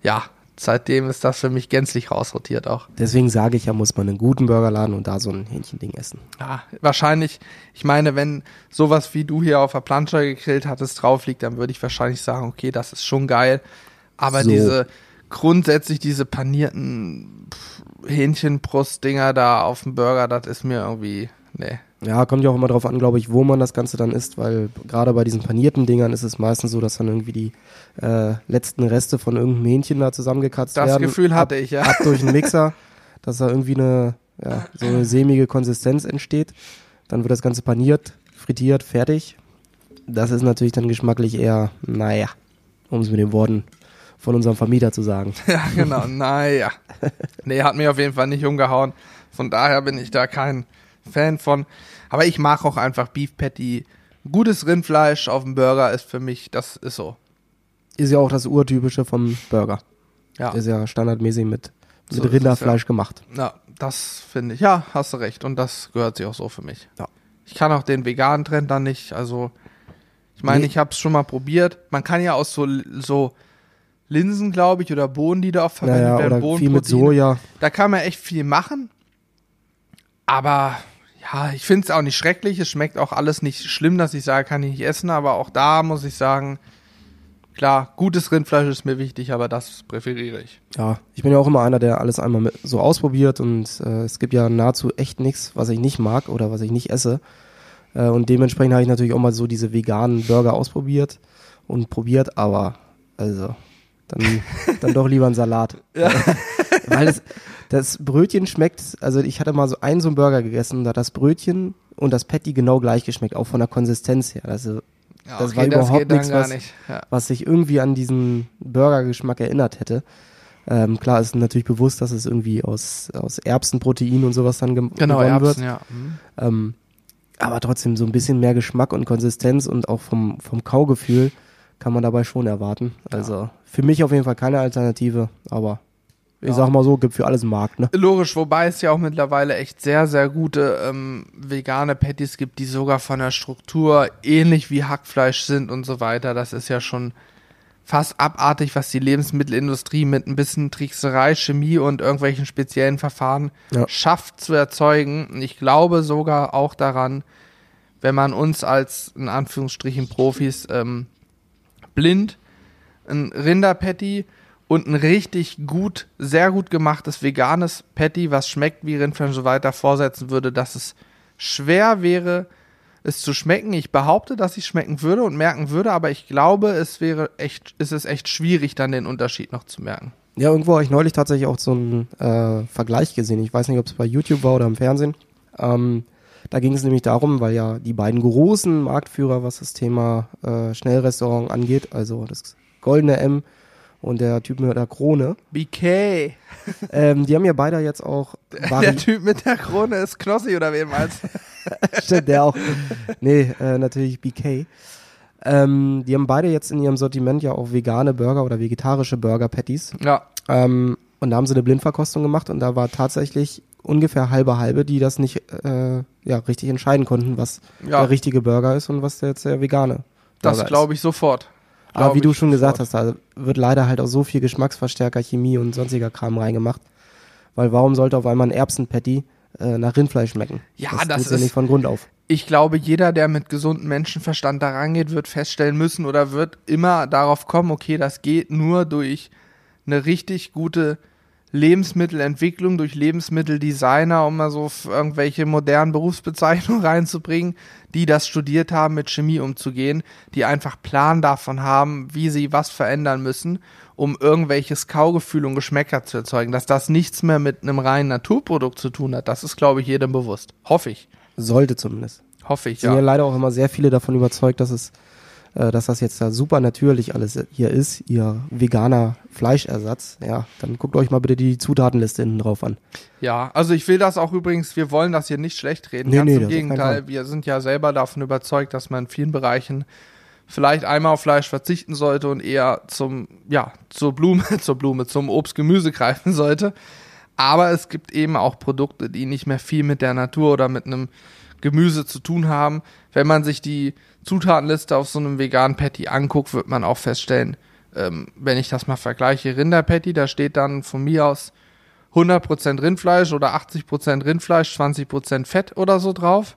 ja, seitdem ist das für mich gänzlich rausrotiert auch. Deswegen sage ich ja, muss man einen guten Burgerladen und da so ein Hähnchending essen. Ja, wahrscheinlich, ich meine, wenn sowas wie du hier auf der Planscher gegrillt hattest drauf liegt, dann würde ich wahrscheinlich sagen, okay, das ist schon geil. Aber So. diese, grundsätzlich diese panierten Hähnchenbrust-Dinger da auf dem Burger, das ist mir irgendwie, nee. Ja, kommt ja auch immer drauf an, glaube ich, wo man das Ganze dann isst, weil gerade bei diesen panierten Dingern ist es meistens so, dass dann irgendwie die äh, letzten Reste von irgendeinem Hähnchen da zusammengekratzt Das werden. Gefühl ab, hatte ich, ja. Ab durch den Mixer, [laughs] dass da irgendwie eine, ja, so eine sämige Konsistenz entsteht. Dann wird das Ganze paniert, frittiert, fertig. Das ist natürlich dann geschmacklich eher, naja, um es mit den Worten von unserem Vermieter zu sagen. [laughs] Ja, genau, naja. Nee, hat mich auf jeden Fall nicht umgehauen. Von daher bin ich da kein Fan von. Aber ich mag auch einfach Beef Patty. Gutes Rindfleisch auf dem Burger ist für mich, das ist so. Ist ja auch das Urtypische vom Burger. Ja. Ist ja standardmäßig mit, So mit es, Rinderfleisch gemacht. Ja, das finde ich. Ja, hast du recht. Und das gehört sich auch so für mich. Ja. Ich kann auch den veganen Trend dann nicht. Also, Ich meine, Nee. ich habe es schon mal probiert. Man kann ja aus so, so Linsen, glaube ich, oder Bohnen, die da oft verwendet Naja, werden, oder viel mit. Soja. Da kann man echt viel machen. Aber ja, ich finde es auch nicht schrecklich. Es schmeckt auch alles nicht schlimm, dass ich sage, kann ich nicht essen. Aber auch da muss ich sagen, klar, gutes Rindfleisch ist mir wichtig, aber das präferiere ich. Ja, ich bin ja auch immer einer, der alles einmal so ausprobiert und äh, es gibt ja nahezu echt nichts, was ich nicht mag oder was ich nicht esse. Äh, und dementsprechend habe ich natürlich auch mal so diese veganen Burger ausprobiert und probiert, aber also dann, dann doch lieber ein Salat. [laughs] Ja. [laughs] Weil das, das Brötchen schmeckt, also ich hatte mal so einen so einen Burger gegessen, da hat das Brötchen und das Patty genau gleich geschmeckt, auch von der Konsistenz her. Also Ja, Das war überhaupt dann nichts, was- nicht. Ja. was sich irgendwie an diesen Burgergeschmack erinnert hätte. Ähm, klar ist natürlich bewusst, dass es irgendwie aus, aus Erbsenprotein und sowas dann gem Genau, gewonnen Erbsen, wird. ja. Mhm. Ähm, aber trotzdem so ein bisschen mehr Geschmack und Konsistenz und auch vom, vom Kaugefühl kann man dabei schon erwarten. Also für mich auf jeden Fall keine Alternative, aber ich sag mal so, gibt für alles einen Markt, ne? Logisch, wobei es ja auch mittlerweile echt sehr, sehr gute ähm, vegane Patties gibt, die sogar von der Struktur ähnlich wie Hackfleisch sind und so weiter. Das ist ja schon fast abartig, was die Lebensmittelindustrie mit ein bisschen Trickserei, Chemie und irgendwelchen speziellen Verfahren Ja. schafft zu erzeugen. Und ich glaube sogar auch daran, wenn man uns als in Anführungsstrichen Profis ähm, blind ein Rinderpatty und ein richtig gut, sehr gut gemachtes veganes Patty, was schmeckt wie Rindfleisch weiter, vorsetzen würde, dass es schwer wäre, es zu schmecken. Ich behaupte, dass ich schmecken würde und merken würde, aber ich glaube, es wäre echt, es ist echt schwierig, dann den Unterschied noch zu merken. Ja, irgendwo habe ich neulich tatsächlich auch so einen äh, Vergleich gesehen. Ich weiß nicht, ob es bei YouTube war oder im Fernsehen. Ähm, da ging es nämlich darum, weil ja die beiden großen Marktführer, was das Thema äh, Schnellrestaurant angeht, also das Goldene M und der Typ mit der Krone, BK. [laughs] ähm, die haben ja beide jetzt auch [laughs] Der Vari Typ mit der Krone ist Knossi oder wen meinst? [laughs] Stimmt, der auch. Nee, äh, natürlich BK. Ähm, die haben beide jetzt in ihrem Sortiment ja auch vegane Burger oder vegetarische Burger-Patties. Ja, Ähm, und da haben sie eine Blindverkostung gemacht und da war tatsächlich ungefähr halbe halbe, die das nicht äh, ja, richtig entscheiden konnten, was ja der richtige Burger ist und was der jetzt der vegane. das Burger glaube ich sofort. Aber wie du schon gesagt hast, da wird leider halt auch so viel Geschmacksverstärker, Chemie und sonstiger Kram reingemacht. Weil warum sollte auf einmal ein Erbsenpatty äh, nach Rindfleisch schmecken? Ja, das das tut's ja ist- nicht von Grund auf. ich glaube, jeder, der mit gesundem Menschenverstand da rangeht, wird feststellen müssen oder wird immer darauf kommen, okay, das geht nur durch eine richtig gute Lebensmittelentwicklung, durch Lebensmitteldesigner, um mal so irgendwelche modernen Berufsbezeichnungen [laughs] reinzubringen, die das studiert haben, mit Chemie umzugehen, die einfach Plan davon haben, wie sie was verändern müssen, um irgendwelches Kaugefühl und Geschmäcker zu erzeugen. Dass das nichts mehr mit einem reinen Naturprodukt zu tun hat, das ist, glaube ich, jedem bewusst. Hoffe ich. Sollte zumindest. Hoffe ich, sind ja ja. leider auch immer sehr viele davon überzeugt, dass es, äh, dass das jetzt da super natürlich alles hier ist, ihr veganer Fleischersatz. Ja, dann guckt euch mal bitte die Zutatenliste hinten drauf an. Ja, also ich will das auch übrigens, wir wollen das hier nicht schlecht reden. Nee, Ganz nee, im Gegenteil, wir sind ja selber davon überzeugt, dass man in vielen Bereichen vielleicht einmal auf Fleisch verzichten sollte und eher zum, ja, zur Blume, [laughs] zur Blume, zum Obst, Gemüse greifen sollte. Aber es gibt eben auch Produkte, die nicht mehr viel mit der Natur oder mit einem Gemüse zu tun haben. Wenn man sich die Zutatenliste auf so einem veganen Patty anguckt, wird man auch feststellen, ähm, wenn ich das mal vergleiche, Rinderpatty, da steht dann von mir aus 100% Rindfleisch oder 80% Rindfleisch, 20% Fett oder so drauf.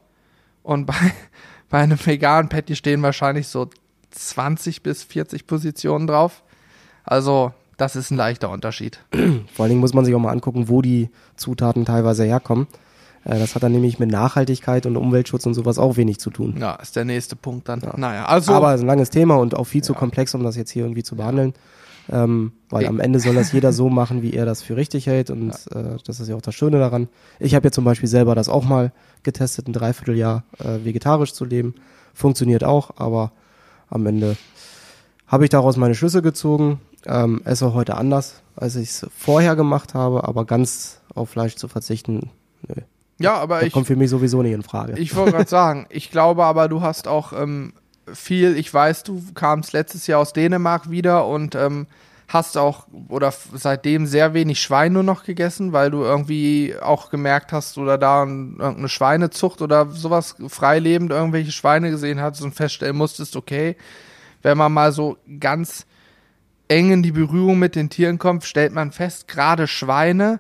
Und bei, [laughs] bei einem veganen Patty stehen wahrscheinlich so 20 bis 40 Positionen drauf. Also, das ist ein leichter Unterschied. Vor allen Dingen muss man sich auch mal angucken, wo die Zutaten teilweise herkommen. Äh, das hat dann nämlich mit Nachhaltigkeit und Umweltschutz und sowas auch wenig zu tun. Ja, ist der nächste Punkt dann. Naja, also. Aber es ist ein langes Thema und auch viel zu Ja. komplex, um das jetzt hier irgendwie zu behandeln. Ähm, weil am Ende soll das jeder so machen, wie er das für richtig hält. Und äh, das ist ja auch das Schöne daran. Ich habe ja zum Beispiel selber das auch mal getestet, ein Dreivierteljahr äh, vegetarisch zu leben. Funktioniert auch, aber am Ende habe ich daraus meine Schlüsse gezogen. Ähm, esse heute anders, als ich es vorher gemacht habe, aber ganz auf Fleisch zu verzichten, nö. Ja, aber Das ich, kommt für mich sowieso nicht in Frage. Ich wollte gerade sagen, ich glaube aber, du hast auch ähm, viel, ich weiß, du kamst letztes Jahr aus Dänemark wieder und ähm, hast auch oder seitdem sehr wenig Schwein nur noch gegessen, weil du irgendwie auch gemerkt hast oder da irgendeine Schweinezucht oder sowas freilebend irgendwelche Schweine gesehen hast und feststellen musstest, okay, wenn man mal so ganz eng in die Berührung mit den Tieren kommt, stellt man fest, gerade Schweine,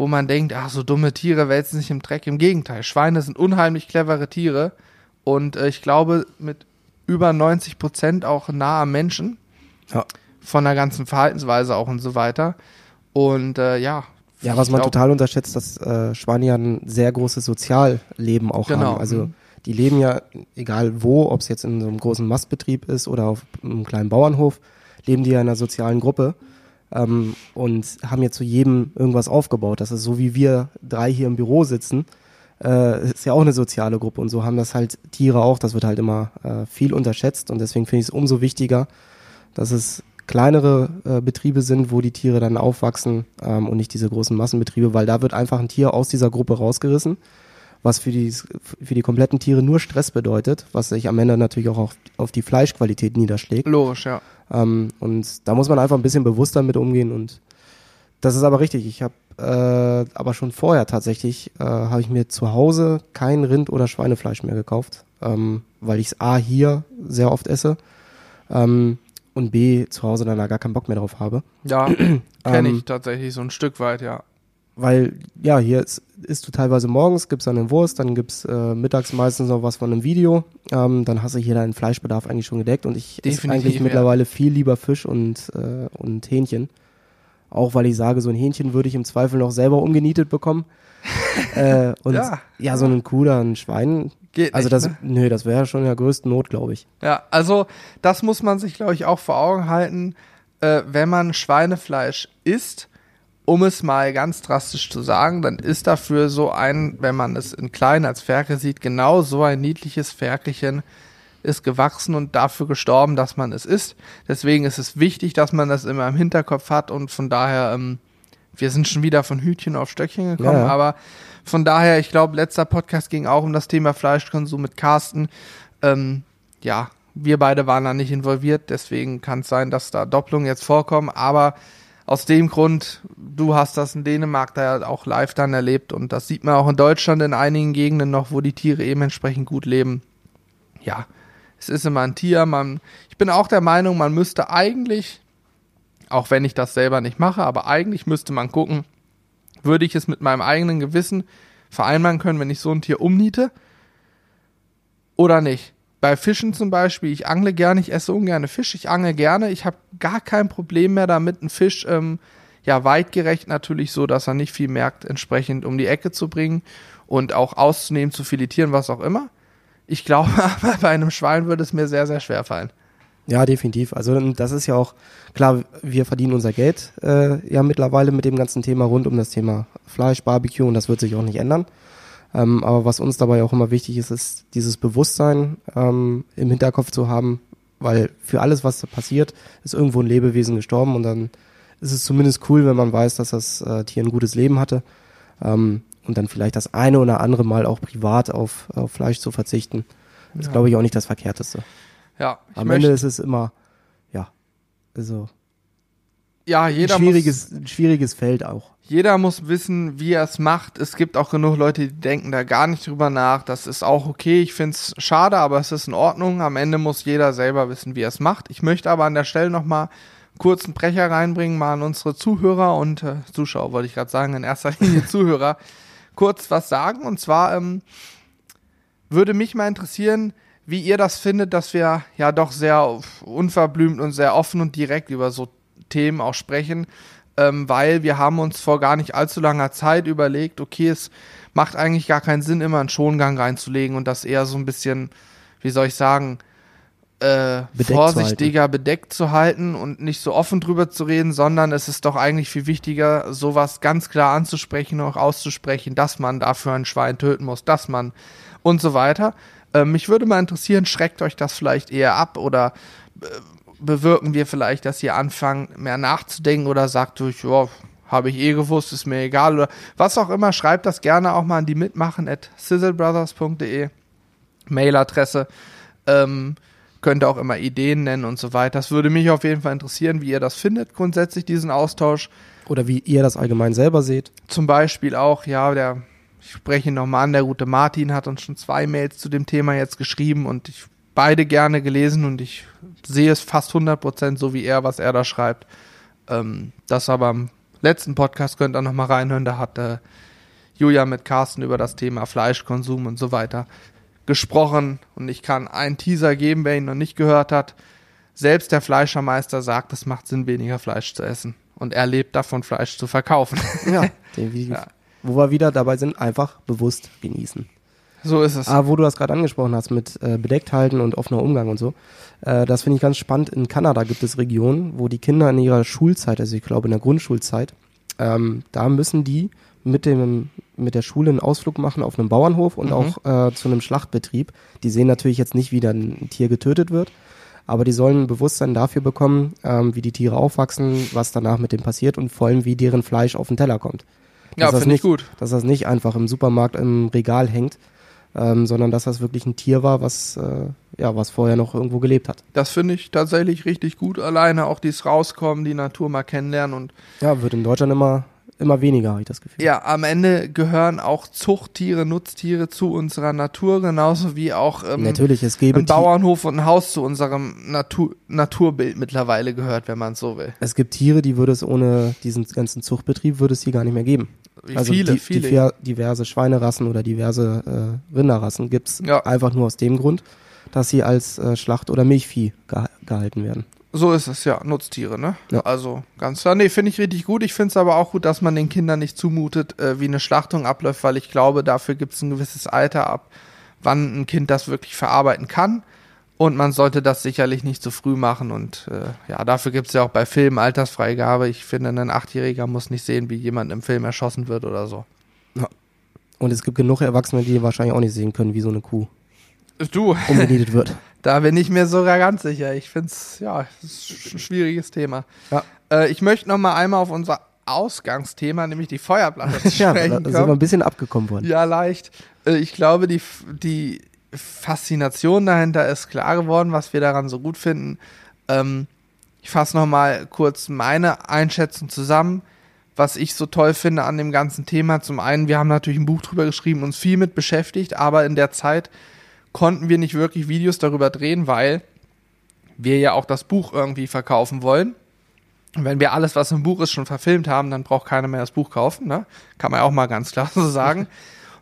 wo man denkt, ach, so dumme Tiere wälzen sich im Dreck. Im Gegenteil, Schweine sind unheimlich clevere Tiere und äh, ich glaube mit über 90 Prozent auch nah am Menschen. Ja von der ganzen Verhaltensweise auch und so weiter. Und äh, ja. Ja, was man glaub, total unterschätzt, dass äh, Spanier ein sehr großes Sozialleben auch genau. haben. Also die leben ja, egal wo, ob es jetzt in so einem großen Mastbetrieb ist oder auf einem kleinen Bauernhof, leben die ja in einer sozialen Gruppe ähm, und haben ja zu jedem irgendwas aufgebaut. Das ist so wie wir drei hier im Büro sitzen, äh, ist ja auch eine soziale Gruppe und so haben das halt Tiere auch. Das wird halt immer äh, viel unterschätzt und deswegen finde ich es umso wichtiger, dass es kleinere äh, Betriebe sind, wo die Tiere dann aufwachsen ähm, und nicht diese großen Massenbetriebe, weil da wird einfach ein Tier aus dieser Gruppe rausgerissen, was für die, für die kompletten Tiere nur Stress bedeutet, was sich am Ende natürlich auch auf, auf die Fleischqualität niederschlägt. Logisch, ja. Ähm, und da muss man einfach ein bisschen bewusster mit umgehen und das ist aber richtig. Ich habe äh, aber schon vorher tatsächlich, äh, habe ich mir zu Hause kein Rind- oder Schweinefleisch mehr gekauft, ähm, weil ich es A hier sehr oft esse. Ähm, und B, zu Hause dann da gar keinen Bock mehr drauf habe. Ja, [clears throat] kenne ähm, ich tatsächlich so ein Stück weit, ja. Weil, ja, hier ist, isst du teilweise morgens, gibt's dann eine Wurst, dann gibt's äh, mittags meistens noch was von einem Video. Ähm, dann hast du hier deinen Fleischbedarf eigentlich schon gedeckt und ich esse eigentlich ja. mittlerweile viel lieber Fisch und, äh, und Hähnchen. Auch weil ich sage, so ein Hähnchen würde ich im Zweifel noch selber umgenietet bekommen. [laughs] äh, und ja. ja, so ein Kuh oder ein Schwein, Geht also das, ne? nö, das wäre schon in der größten Not, glaube ich. Ja, also das muss man sich, glaube ich, auch vor Augen halten, äh, wenn man Schweinefleisch isst, um es mal ganz drastisch zu sagen, dann ist dafür so ein, wenn man es in klein als Ferkel sieht, genau so ein niedliches Ferkelchen ist gewachsen und dafür gestorben, dass man es isst. Deswegen ist es wichtig, dass man das immer im Hinterkopf hat und von daher, ähm, wir sind schon wieder von Hütchen auf Stöckchen gekommen, ja. aber von daher, ich glaube, letzter Podcast ging auch um das Thema Fleischkonsum mit Carsten. Ähm, ja, wir beide waren da nicht involviert, deswegen kann es sein, dass da Doppelungen jetzt vorkommen, aber aus dem Grund, du hast das in Dänemark da ja auch live dann erlebt und das sieht man auch in Deutschland in einigen Gegenden noch, wo die Tiere eben entsprechend gut leben. Ja, es ist immer ein Tier, man, ich bin auch der Meinung, man müsste eigentlich, auch wenn ich das selber nicht mache, aber eigentlich müsste man gucken, würde ich es mit meinem eigenen Gewissen vereinbaren können, wenn ich so ein Tier umniete oder nicht. Bei Fischen zum Beispiel, ich angle gerne, ich esse ungerne Fisch, ich angle gerne, ich habe gar kein Problem mehr damit, einen Fisch ähm, ja weitgerecht natürlich so, dass er nicht viel merkt, entsprechend um die Ecke zu bringen und auch auszunehmen, zu filetieren, was auch immer. Ich glaube [laughs] aber, bei einem Schwein würde es mir sehr, sehr schwer fallen. Ja, definitiv. Also das ist ja auch klar, wir verdienen unser Geld äh, ja mittlerweile mit dem ganzen Thema rund um das Thema Fleisch, Barbecue und das wird sich auch nicht ändern. Ähm, aber was uns dabei auch immer wichtig ist, ist dieses Bewusstsein ähm, im Hinterkopf zu haben, weil für alles, was da passiert, ist irgendwo ein Lebewesen gestorben und dann ist es zumindest cool, wenn man weiß, dass das äh, Tier ein gutes Leben hatte ähm, und dann vielleicht das eine oder andere Mal auch privat auf, auf Fleisch zu verzichten. Das ja. glaube ich auch nicht das Verkehrteste. Ja. Am Ende ist es immer, ja, also. Ja, jeder ein schwieriges, muss, ein schwieriges Feld auch. Jeder muss wissen, wie er es macht. Es gibt auch genug Leute, die denken da gar nicht drüber nach. Das ist auch okay. Ich finde es schade, aber es ist in Ordnung. Am Ende muss jeder selber wissen, wie er es macht. Ich möchte aber an der Stelle nochmal kurz einen Brecher reinbringen, mal an unsere Zuhörer und äh, Zuschauer, wollte ich gerade sagen, in erster Linie [laughs] Zuhörer, kurz was sagen. Und zwar ähm, würde mich mal interessieren, wie ihr das findet, dass wir ja doch sehr unverblümt und sehr offen und direkt über so Themen auch sprechen, ähm, weil wir haben uns vor gar nicht allzu langer Zeit überlegt, okay, es macht eigentlich gar keinen Sinn, immer einen Schongang reinzulegen und das eher so ein bisschen, wie soll ich sagen, äh, vorsichtiger zu bedeckt zu halten und nicht so offen drüber zu reden, sondern es ist doch eigentlich viel wichtiger, sowas ganz klar anzusprechen und auch auszusprechen, dass man dafür ein Schwein töten muss, dass man und so weiter. Ähm, mich würde mal interessieren, schreckt euch das vielleicht eher ab oder äh, bewirken wir vielleicht, dass ihr anfangt, mehr nachzudenken oder sagt euch, ja, habe ich eh gewusst, ist mir egal oder was auch immer, schreibt das gerne auch mal an die mitmachen at sizzlebrothers.de Mailadresse. Ähm, könnt ihr auch immer Ideen nennen und so weiter. Das würde mich auf jeden Fall interessieren, wie ihr das findet, grundsätzlich diesen Austausch. Oder wie ihr das allgemein selber seht. Zum Beispiel auch, ja, der, ich spreche ihn nochmal an, der gute Martin hat uns schon zwei Mails zu dem Thema jetzt geschrieben und ich beide gerne gelesen und ich sehe es fast 100% so wie er, was er da schreibt. Ähm, das aber im letzten Podcast könnt ihr nochmal reinhören, da hat äh, Julia mit Carsten über das Thema Fleischkonsum und so weiter gesprochen und ich kann einen Teaser geben, wer ihn noch nicht gehört hat. Selbst der Fleischermeister sagt, es macht Sinn, weniger Fleisch zu essen. Und er lebt davon, Fleisch zu verkaufen. Ja, [laughs] ja. wo wir wieder dabei sind, einfach bewusst genießen. So ist es. Aber wo du das gerade angesprochen hast mit äh, bedeckt halten und offener Umgang und so, äh, das finde ich ganz spannend. In Kanada gibt es Regionen, wo die Kinder in ihrer Schulzeit, also ich glaube in der Grundschulzeit, ähm, da müssen die mit dem mit der Schule einen Ausflug machen auf einem Bauernhof und mhm. auch äh, zu einem Schlachtbetrieb. Die sehen natürlich jetzt nicht, wie dann ein Tier getötet wird, aber die sollen ein Bewusstsein dafür bekommen, ähm, wie die Tiere aufwachsen, was danach mit dem passiert und vor allem, wie deren Fleisch auf den Teller kommt. Dass ja, finde ich gut. Dass das nicht einfach im Supermarkt im Regal hängt, ähm, sondern dass das wirklich ein Tier war, was äh, ja was vorher noch irgendwo gelebt hat. Das finde ich tatsächlich richtig gut. Alleine auch dies rauskommen, die Natur mal kennenlernen und ja wird in Deutschland immer immer weniger, habe ich das Gefühl. Ja, am Ende gehören auch Zuchttiere, Nutztiere zu unserer Natur, genauso wie auch ähm, Natürlich, es gäbe ein Bauernhof und ein Haus zu unserem Natur Naturbild mittlerweile gehört, wenn man so will. Es gibt Tiere, die würde es ohne diesen ganzen Zuchtbetrieb, würde es hier gar nicht mehr geben. Wie also viele, die, viele. Die, diverse Schweinerassen oder diverse äh, Rinderrassen gibt's ja. einfach nur aus dem Grund, dass sie als äh, Schlacht- oder Milchvieh geha gehalten werden. So ist es, ja, Nutztiere, ne? Ja. Also ganz klar. Nee, finde ich richtig gut. Ich finde es aber auch gut, dass man den Kindern nicht zumutet, äh, wie eine Schlachtung abläuft, weil ich glaube, dafür gibt es ein gewisses Alter ab, wann ein Kind das wirklich verarbeiten kann. Und man sollte das sicherlich nicht zu früh machen. Und äh, ja, dafür gibt es ja auch bei Filmen Altersfreigabe. Ich finde, ein Achtjähriger muss nicht sehen, wie jemand im Film erschossen wird oder so. Ja. Und es gibt genug Erwachsene, die wahrscheinlich auch nicht sehen können, wie so eine Kuh du. umgenietet wird. [laughs] Da bin ich mir sogar ganz sicher. Ich finde es, ja, ist ein schwieriges Thema. Ja. Äh, ich möchte noch mal einmal auf unser Ausgangsthema, nämlich die Feuerplatte [laughs] ja, da sind wir ein bisschen abgekommen worden. Ja, leicht. Äh, ich glaube, die, die Faszination dahinter ist klar geworden, was wir daran so gut finden. Ähm, ich fasse noch mal kurz meine Einschätzung zusammen, was ich so toll finde an dem ganzen Thema. Zum einen, wir haben natürlich ein Buch drüber geschrieben, uns viel mit beschäftigt, aber in der Zeit konnten wir nicht wirklich Videos darüber drehen, weil wir ja auch das Buch irgendwie verkaufen wollen. Und wenn wir alles, was im Buch ist, schon verfilmt haben, dann braucht keiner mehr das Buch kaufen. Ne? Kann man ja auch mal ganz klar [laughs] so sagen.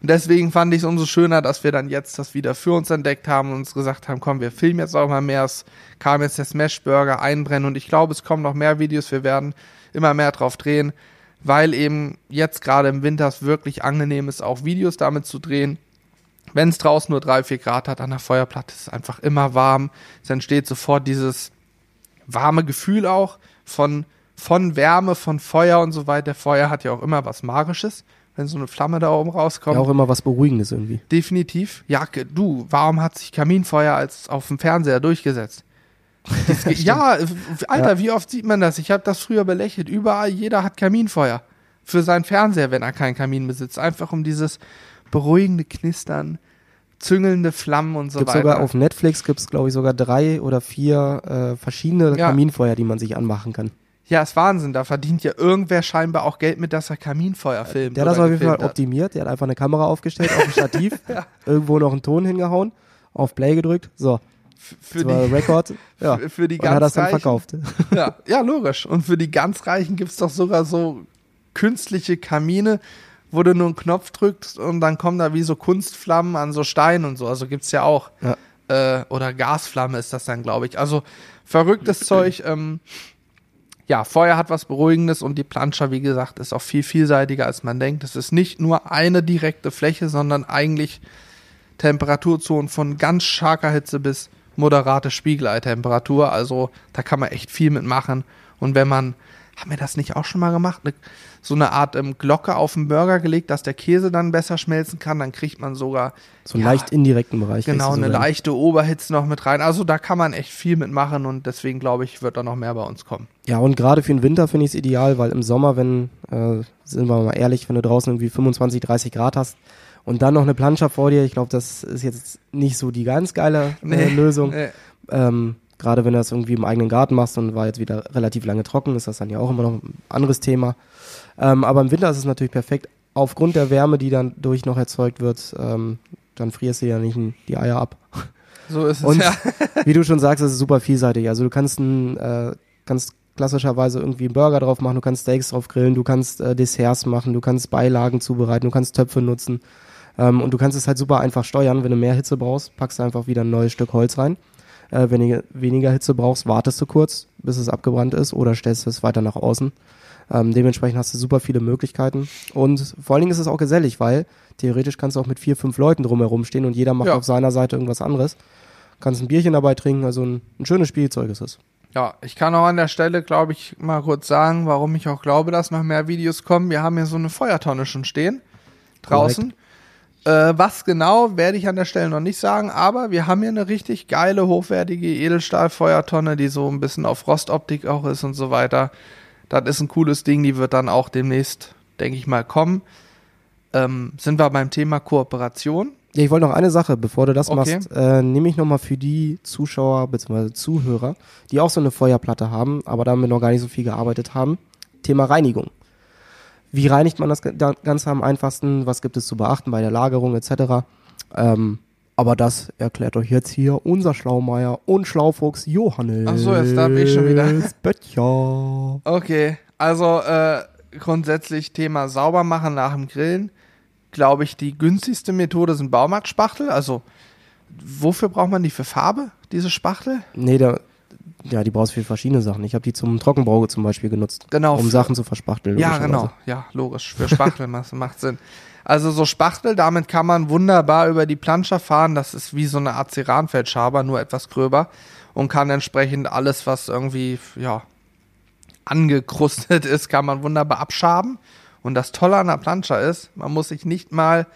Und deswegen fand ich es umso schöner, dass wir dann jetzt das wieder für uns entdeckt haben und uns gesagt haben, komm, wir filmen jetzt auch mal mehr. Es kam jetzt der Smashburger einbrennen und ich glaube, es kommen noch mehr Videos. Wir werden immer mehr drauf drehen, weil eben jetzt gerade im Winter es wirklich angenehm ist, auch Videos damit zu drehen wenn es draußen nur drei, vier Grad hat an der Feuerplatte, ist es einfach immer warm. Es entsteht sofort dieses warme Gefühl auch von, von Wärme, von Feuer und so weiter. Feuer hat ja auch immer was Magisches, wenn so eine Flamme da oben rauskommt. Ja, auch immer was Beruhigendes irgendwie. Definitiv. Ja, du, warum hat sich Kaminfeuer als auf dem Fernseher durchgesetzt? [laughs] ja, Alter, ja. wie oft sieht man das? Ich habe das früher belächelt. Überall, jeder hat Kaminfeuer. Für seinen Fernseher, wenn er keinen Kamin besitzt. Einfach um dieses beruhigende Knistern, züngelnde Flammen und so gibt's weiter. Sogar auf Netflix gibt es, glaube ich, sogar drei oder vier äh, verschiedene ja. Kaminfeuer, die man sich anmachen kann. Ja, ist Wahnsinn. Da verdient ja irgendwer scheinbar auch Geld mit, dass er Kaminfeuer filmt. Der hat das auf jeden Fall hat. optimiert. Der hat einfach eine Kamera aufgestellt auf ein [laughs] Stativ, ja. irgendwo noch einen Ton hingehauen, auf Play gedrückt. So. [laughs] Für die, Rekord. Ja. Für, für die ganz und hat das dann Reichen. verkauft. [laughs] Ja, ja, logisch. Und für die ganz Reichen gibt es doch sogar so künstliche Kamine, wo du nur einen Knopf drückst und dann kommen da wie so Kunstflammen an so Steinen und so. Also gibt's ja auch. Ja. Äh, oder Gasflamme ist das dann, glaube ich. Also verrücktes [clears throat] Zeug. Ähm, ja, Feuer hat was Beruhigendes und die Planscher, wie gesagt, ist auch viel vielseitiger, als man denkt. Es ist nicht nur eine direkte Fläche, sondern eigentlich Temperaturzonen von ganz starker Hitze bis moderate Spiegeleitemperatur. Also da kann man echt viel mitmachen. Und wenn man, haben wir das nicht auch schon mal gemacht? So eine Art ähm, Glocke auf den Burger gelegt, dass der Käse dann besser schmelzen kann. Dann kriegt man sogar so einen ja, leicht indirekten Bereich. Genau, eine leichte Oberhitze noch mit rein. Also da kann man echt viel mitmachen und deswegen glaube ich, wird da noch mehr bei uns kommen. Ja, und gerade für den Winter finde ich es ideal, weil im Sommer, wenn, äh, sind wir mal ehrlich, wenn du draußen irgendwie 25, 30 Grad hast Und dann noch eine Plancha vor dir. Ich glaube, das ist jetzt nicht so die ganz geile äh, Lösung. Nee. Ähm, Gerade wenn du das irgendwie im eigenen Garten machst und war jetzt wieder relativ lange trocken, ist das dann ja auch immer noch ein anderes Thema. Ähm, aber im Winter ist es natürlich perfekt. Aufgrund der Wärme, die dann durch noch erzeugt wird, ähm, dann frierst du ja nicht die Eier ab. So ist es und ja. [laughs] wie du schon sagst, es ist super vielseitig. Also du kannst ein, äh, kannst klassischerweise irgendwie einen Burger drauf machen, du kannst Steaks drauf grillen, du kannst äh, Desserts machen, du kannst Beilagen zubereiten, du kannst Töpfe nutzen. Ähm, und du kannst es halt super einfach steuern. Wenn du mehr Hitze brauchst, packst du einfach wieder ein neues Stück Holz rein. Äh, wenn du weniger Hitze brauchst, wartest du kurz, bis es abgebrannt ist oder stellst es weiter nach außen. Ähm, dementsprechend hast du super viele Möglichkeiten. Und vor allen Dingen ist es auch gesellig, weil theoretisch kannst du auch mit vier, fünf Leuten drumherum stehen und jeder macht ja. auf seiner Seite irgendwas anderes. Kannst ein Bierchen dabei trinken, also ein, ein schönes Spielzeug ist es. Ja, ich kann auch an der Stelle, glaube ich, mal kurz sagen, warum ich auch glaube, dass noch mehr Videos kommen. Wir haben hier so eine Feuertonne schon stehen. Draußen. Korrekt. Äh, was genau, werde ich an der Stelle noch nicht sagen, aber wir haben hier eine richtig geile, hochwertige Edelstahlfeuertonne, die so ein bisschen auf Rostoptik auch ist und so weiter. Das ist ein cooles Ding, die wird dann auch demnächst, denke ich mal, kommen. Ähm, sind wir beim Thema Kooperation. Ja, ich wollte noch eine Sache, bevor du das okay. machst, äh, nehme ich nochmal für die Zuschauer bzw. Zuhörer, die auch so eine Feuerplatte haben, aber damit noch gar nicht so viel gearbeitet haben. Thema Reinigung. Wie reinigt man das Ganze am einfachsten? Was gibt es zu beachten bei der Lagerung etc.? Ähm, aber das erklärt euch jetzt hier unser Schlaumeier und Schlaufuchs Johannes. Ach so, jetzt darf ich schon wieder. [laughs] Böttcher. Okay, also äh, grundsätzlich Thema sauber machen nach dem Grillen. Glaube ich, die günstigste Methode sind Baumarktspachtel. Also wofür braucht man die für Farbe, diese Spachtel? Nee, da, ja, die brauchst du für verschiedene Sachen. Ich habe die zum Trockenbau zum Beispiel genutzt. Genau. Um Sachen zu verspachteln. Ja, genau. Ja, logisch. Für Spachteln macht, macht Sinn. Also so Spachtel, damit kann man wunderbar über die Planscher fahren. Das ist wie so eine Art Ceranfeldschaber, nur etwas gröber. Und kann entsprechend alles, was irgendwie, ja, angekrustet [laughs] ist, kann man wunderbar abschaben. Und das Tolle an der Planscher ist, man muss sich nicht mal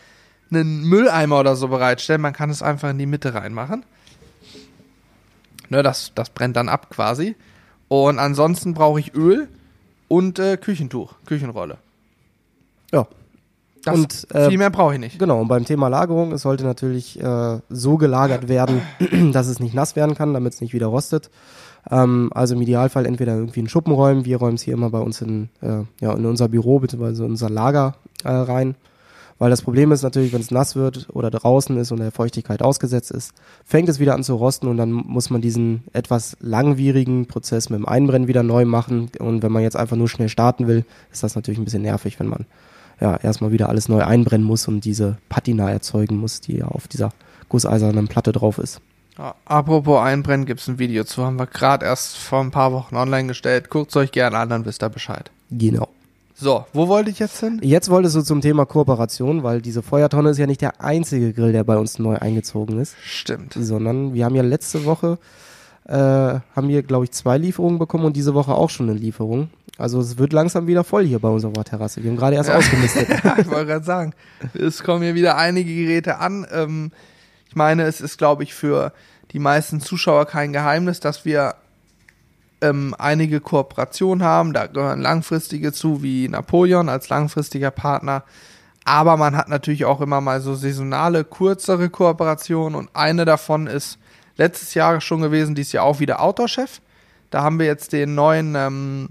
einen Mülleimer oder so bereitstellen. Man kann es einfach in die Mitte reinmachen. Ne, das, das brennt dann ab quasi. Und ansonsten brauche ich Öl und äh, Küchentuch, Küchenrolle. Ja. Das, und, äh, viel mehr brauche ich nicht. Genau, und beim Thema Lagerung, es sollte natürlich äh, so gelagert werden, [clears throat] dass es nicht nass werden kann, damit es nicht wieder rostet. Ähm, also im Idealfall entweder irgendwie einen Schuppen räumen, wir räumen es hier immer bei uns in, äh, ja, in unser Büro bzw. unser Lager äh, rein. Weil das Problem ist natürlich, wenn es nass wird oder draußen ist und der Feuchtigkeit ausgesetzt ist, fängt es wieder an zu rosten und dann muss man diesen etwas langwierigen Prozess mit dem Einbrennen wieder neu machen. Und wenn man jetzt einfach nur schnell starten will, ist das natürlich ein bisschen nervig, wenn man ja erstmal wieder alles neu einbrennen muss und diese Patina erzeugen muss, die ja auf dieser gusseisernen Platte drauf ist. Ja, apropos Einbrennen, gibt es ein Video zu, haben wir gerade erst vor ein paar Wochen online gestellt. Guckt es euch gerne an, dann wisst ihr Bescheid. Genau. So, wo wollte ich jetzt hin? Jetzt wolltest du zum Thema Kooperation, weil diese Feuertonne ist ja nicht der einzige Grill, der bei uns neu eingezogen ist. Stimmt. Sondern wir haben ja letzte Woche, äh, haben wir, glaube ich, zwei Lieferungen bekommen und diese Woche auch schon eine Lieferung. Also es wird langsam wieder voll hier bei unserer Terrasse. Wir haben gerade erst ja. ausgemistet. [laughs] ich wollte gerade sagen, es kommen hier wieder einige Geräte an. Ähm, ich meine, es ist, glaube ich, für die meisten Zuschauer kein Geheimnis, dass wir ähm, einige Kooperationen haben. Da gehören langfristige zu, wie Napoleon als langfristiger Partner. Aber man hat natürlich auch immer mal so saisonale, kürzere Kooperationen. Und eine davon ist letztes Jahr schon gewesen, dieses Jahr auch wieder Outdoor-Chef. Da haben wir jetzt den neuen ähm,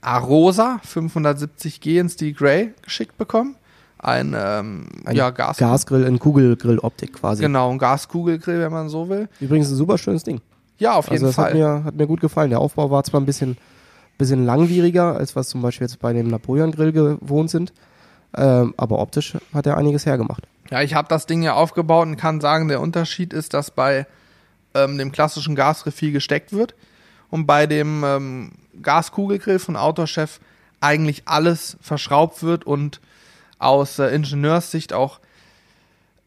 Arosa 570G in Steel Grey geschickt bekommen. Ein, ähm, ein ja, Gas Gasgrill in Kugelgrilloptik quasi. Genau, ein Gaskugelgrill, wenn man so will. Übrigens ein super schönes Ding. Ja, auf jeden also das Fall. Hat mir, hat mir gut gefallen. Der Aufbau war zwar ein bisschen, bisschen langwieriger, als was zum Beispiel jetzt bei dem Napoleon Grill gewohnt sind, ähm, aber optisch hat er einiges hergemacht. Ja, ich habe das Ding ja aufgebaut und kann sagen, der Unterschied ist, dass bei ähm, dem klassischen Gasgrill viel gesteckt wird und bei dem ähm, Gaskugelgrill von Autochef eigentlich alles verschraubt wird und aus äh, Ingenieurssicht auch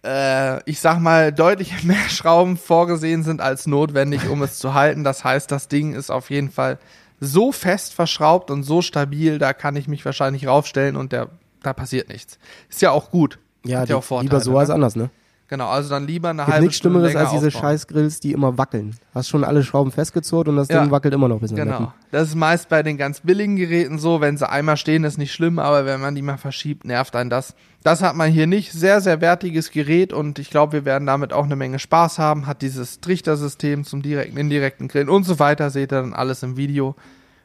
äh, ich sag mal, deutlich [laughs] mehr Schrauben vorgesehen sind als notwendig, um es zu halten. Das heißt, das Ding ist auf jeden Fall so fest verschraubt und so stabil, da kann ich mich wahrscheinlich raufstellen und der, da passiert nichts. Ist ja auch gut. Ja, Hat ja auch Vorteile, lieber so ne? als anders, ne? Genau, also dann lieber eine Gibt halbe nichts Stunde Schlimmeres länger als diese aufbauen. Scheißgrills, die immer wackeln. Hast schon alle Schrauben festgezurrt und das Ja. Ding wackelt immer noch bis nach Genau. Lecken. Das ist meist bei den ganz billigen Geräten so. Wenn sie einmal stehen, ist nicht schlimm, aber wenn man die mal verschiebt, nervt einen das. Das hat man hier nicht. Sehr, sehr wertiges Gerät und ich glaube, wir werden damit auch eine Menge Spaß haben. Hat dieses Trichtersystem zum direkten, indirekten Grillen und so weiter. Seht ihr dann alles im Video.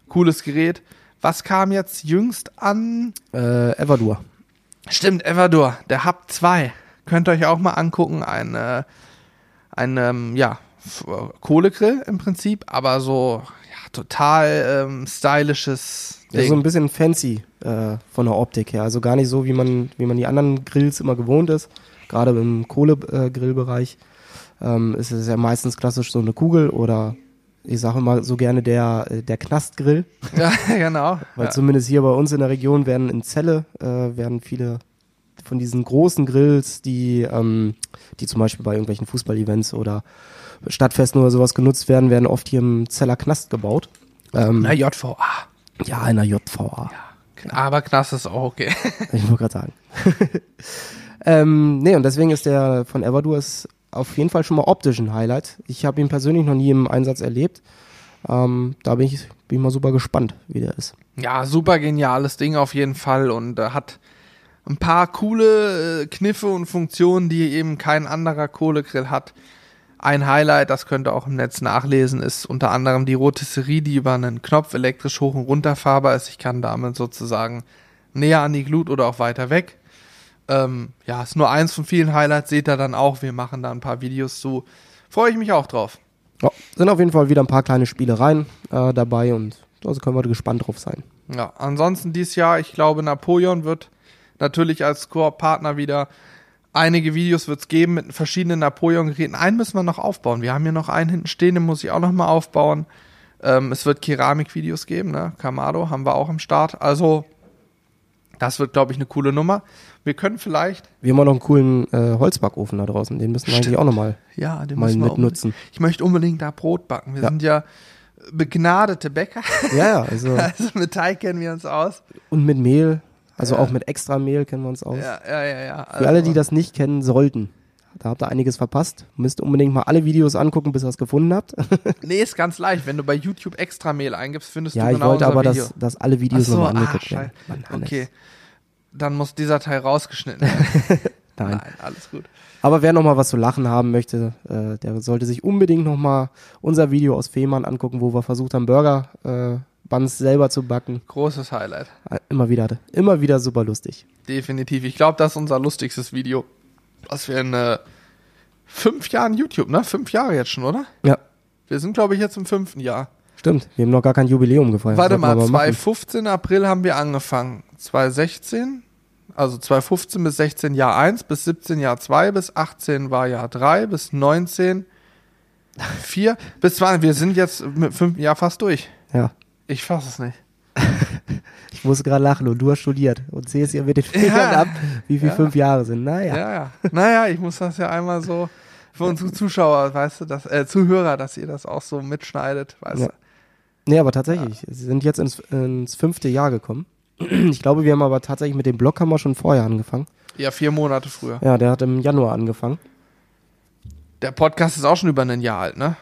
Cooles Gerät. Was kam jetzt jüngst an? Äh, Evadur. Stimmt, Evador, der Hub 2. Könnt ihr euch auch mal angucken. Ein, ein ähm, ja, äh, Kohlegrill im Prinzip, aber so ja, total ähm, stylisches Ja, Ding. so ein bisschen fancy äh, von der Optik her. Also gar nicht so, wie man, wie man die anderen Grills immer gewohnt ist. Gerade im Kohlegrillbereich ähm, ist es ja meistens klassisch so eine Kugel oder ich sage immer so gerne der, äh, der Knastgrill. [laughs] ja, genau. Weil Ja. zumindest hier bei uns in der Region werden in Celle äh, werden viele von diesen großen Grills, die, ähm, die zum Beispiel bei irgendwelchen Fußballevents oder Stadtfesten oder sowas genutzt werden, werden oft hier im Zeller Knast gebaut. Ähm, Na, JVA. ja, einer JVA. Aber Knast ist auch okay. [laughs] Ich wollte gerade sagen. [laughs] ähm, nee, und deswegen ist der von Evadur ist auf jeden Fall schon mal optisch ein Highlight. Ich habe ihn persönlich noch nie im Einsatz erlebt. Ähm, da bin ich, bin ich mal super gespannt, wie der ist. Ja, super geniales Ding auf jeden Fall und äh, hat ein paar coole äh, Kniffe und Funktionen, die eben kein anderer Kohlegrill hat. Ein Highlight, das könnt ihr auch im Netz nachlesen, ist unter anderem die Rotisserie, die über einen Knopf elektrisch hoch und runter fahrbar ist. Ich kann damit sozusagen näher an die Glut oder auch weiter weg. Ähm, ja, ist nur eins von vielen Highlights, seht ihr dann auch. Wir machen da ein paar Videos zu. Freue ich mich auch drauf. Ja, sind auf jeden Fall wieder ein paar kleine Spielereien äh, dabei und da können wir gespannt drauf sein. Ja, ansonsten dieses Jahr, ich glaube, Napoleon wird natürlich als Koop-Partner wieder einige Videos wird's geben mit verschiedenen Napoleon-Geräten. Einen müssen wir noch aufbauen. Wir haben hier noch einen hinten stehen, den muss ich auch noch mal aufbauen. Ähm, es wird Keramik-Videos geben, ne? Kamado haben wir auch am Start. Also, das wird, glaube ich, eine coole Nummer. Wir können vielleicht, Wir haben auch noch einen coolen äh, Holzbackofen da draußen, den müssen wir eigentlich auch nochmal. ja, den Mal müssen wir mitnutzen. Ich möchte unbedingt da Brot backen. Wir Ja. sind ja begnadete Bäcker. Ja, ja, also [laughs] Also mit Teig kennen wir uns aus. und mit Mehl, also Ja. auch mit extra Mehl kennen wir uns aus. Ja, ja, ja, ja. Für alle, die das nicht kennen sollten, da habt ihr einiges verpasst. Müsst unbedingt mal alle Videos angucken, bis ihr es gefunden habt. [laughs] Nee, ist ganz leicht. Wenn du bei YouTube extra Mehl eingibst, findest ja, du ich genau wollte unser aber, Video. dass, dass alle Videos so, nochmal angeguckt werden. Okay. Dann muss dieser Teil rausgeschnitten werden. [laughs] Nein. Nein, alles gut. Aber wer nochmal was zu lachen haben möchte, äh, der sollte sich unbedingt nochmal unser Video aus Fehmarn angucken, wo wir versucht haben, Burger äh, Buns selber zu backen. Großes Highlight. Äh, Immer wieder, immer wieder super lustig. Definitiv. Ich glaube, das ist unser lustigstes Video, was wir in äh, fünf Jahren YouTube, ne? Fünf Jahre jetzt schon, oder? Ja, Wir sind, glaube ich, jetzt im fünften Jahr. stimmt. Wir haben noch gar kein Jubiläum gefeiert. Warte mal, machen. 2015 April haben wir angefangen. 2016, also 2015 bis 16 Jahr 1, bis 17 Jahr 2, bis 18 war Jahr 3, bis 19 4, bis 20. Wir sind jetzt mit fünf Jahr fast durch. Ja. Ich fasse es nicht. [laughs] Ich musste gerade lachen und du hast studiert und zählst ja mit den Fingern Ja. ab, wie viel Ja. fünf Jahre sind. Naja. Ja, ja. Naja, ich muss das ja einmal so für unsere Zuschauer, weißt du, dass, äh, Zuhörer, dass ihr das auch so mitschneidet, weißt Ja. Nee, aber tatsächlich, sie sind jetzt ins, ins fünfte Jahr gekommen. [clears throat] Ich glaube, wir haben aber tatsächlich mit dem Blog haben wir schon vorher angefangen. du? Ja, vier Monate früher. Ja, der hat im Januar angefangen. Der Podcast ist auch schon über ein Jahr alt, ne?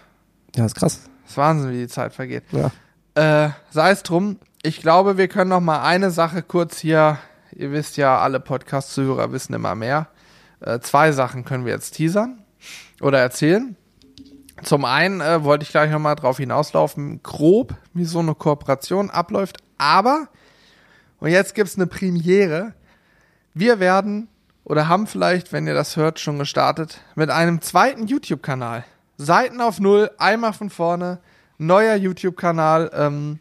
Ja, ist krass. Das ist Wahnsinn, wie die Zeit vergeht. Ja. Äh, sei es drum. Ich glaube, wir können noch mal eine Sache kurz hier. Ihr wisst ja, alle Podcast-Zuhörer wissen immer mehr. Äh, zwei Sachen können wir jetzt teasern oder erzählen. Zum einen äh, wollte ich gleich noch mal drauf hinauslaufen, grob, wie so eine Kooperation abläuft. Aber, und jetzt gibt's eine Premiere. Wir werden oder haben vielleicht, wenn ihr das hört, schon gestartet mit einem zweiten YouTube-Kanal. Seiten auf Null, einmal von vorne, neuer YouTube-Kanal, ähm,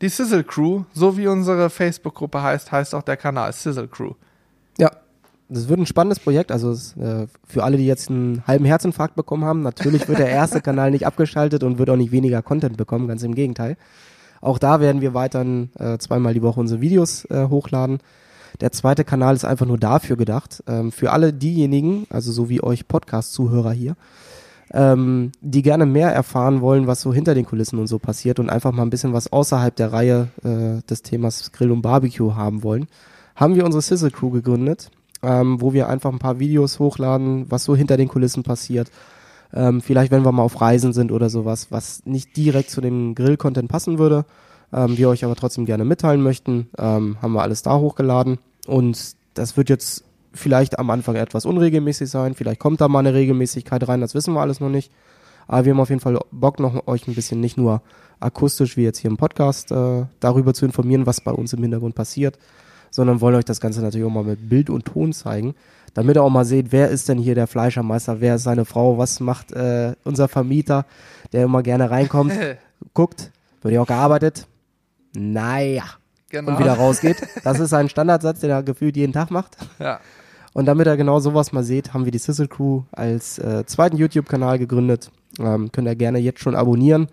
die Sizzle Crew, so wie unsere Facebook-Gruppe heißt, heißt auch der Kanal Sizzle Crew. Ja. Das wird ein spannendes Projekt. Also äh, für alle, die jetzt einen halben Herzinfarkt bekommen haben, natürlich wird der erste [laughs] Kanal nicht abgeschaltet und wird auch nicht weniger Content bekommen, ganz im Gegenteil. Auch da werden wir weiterhin äh, zweimal die Woche unsere Videos äh, hochladen. Der zweite Kanal ist einfach nur dafür gedacht, ähm, für alle diejenigen, also so wie euch Podcast-Zuhörer hier, ähm, die gerne mehr erfahren wollen, was so hinter den Kulissen und so passiert und einfach mal ein bisschen was außerhalb der Reihe äh, des Themas Grill und Barbecue haben wollen, haben wir unsere Sizzle Crew gegründet. ähm, wo wir einfach ein paar Videos hochladen, was so hinter den Kulissen passiert. Ähm, vielleicht, wenn wir mal auf Reisen sind oder sowas, was nicht direkt zu dem Grill-Content passen würde, ähm, wir euch aber trotzdem gerne mitteilen möchten, ähm, haben wir alles da hochgeladen. Und das wird jetzt vielleicht am Anfang etwas unregelmäßig sein, vielleicht kommt da mal eine Regelmäßigkeit rein, das wissen wir alles noch nicht. Aber wir haben auf jeden Fall Bock, noch euch ein bisschen nicht nur akustisch wie jetzt hier im Podcast äh, darüber zu informieren, was bei uns im Hintergrund passiert, sondern wollen euch das Ganze natürlich auch mal mit Bild und Ton zeigen, damit ihr auch mal seht, wer ist denn hier der Fleischermeister, wer ist seine Frau, was macht äh, unser Vermieter, der immer gerne reinkommt, [laughs] guckt, wird ja auch gearbeitet, naja, Genau. und wieder rausgeht. Das ist ein Standardsatz, den er gefühlt jeden Tag macht. Ja. Und damit ihr genau sowas mal seht, haben wir die Sizzle Crew als äh, zweiten YouTube-Kanal gegründet. Ähm, könnt ihr gerne jetzt schon abonnieren.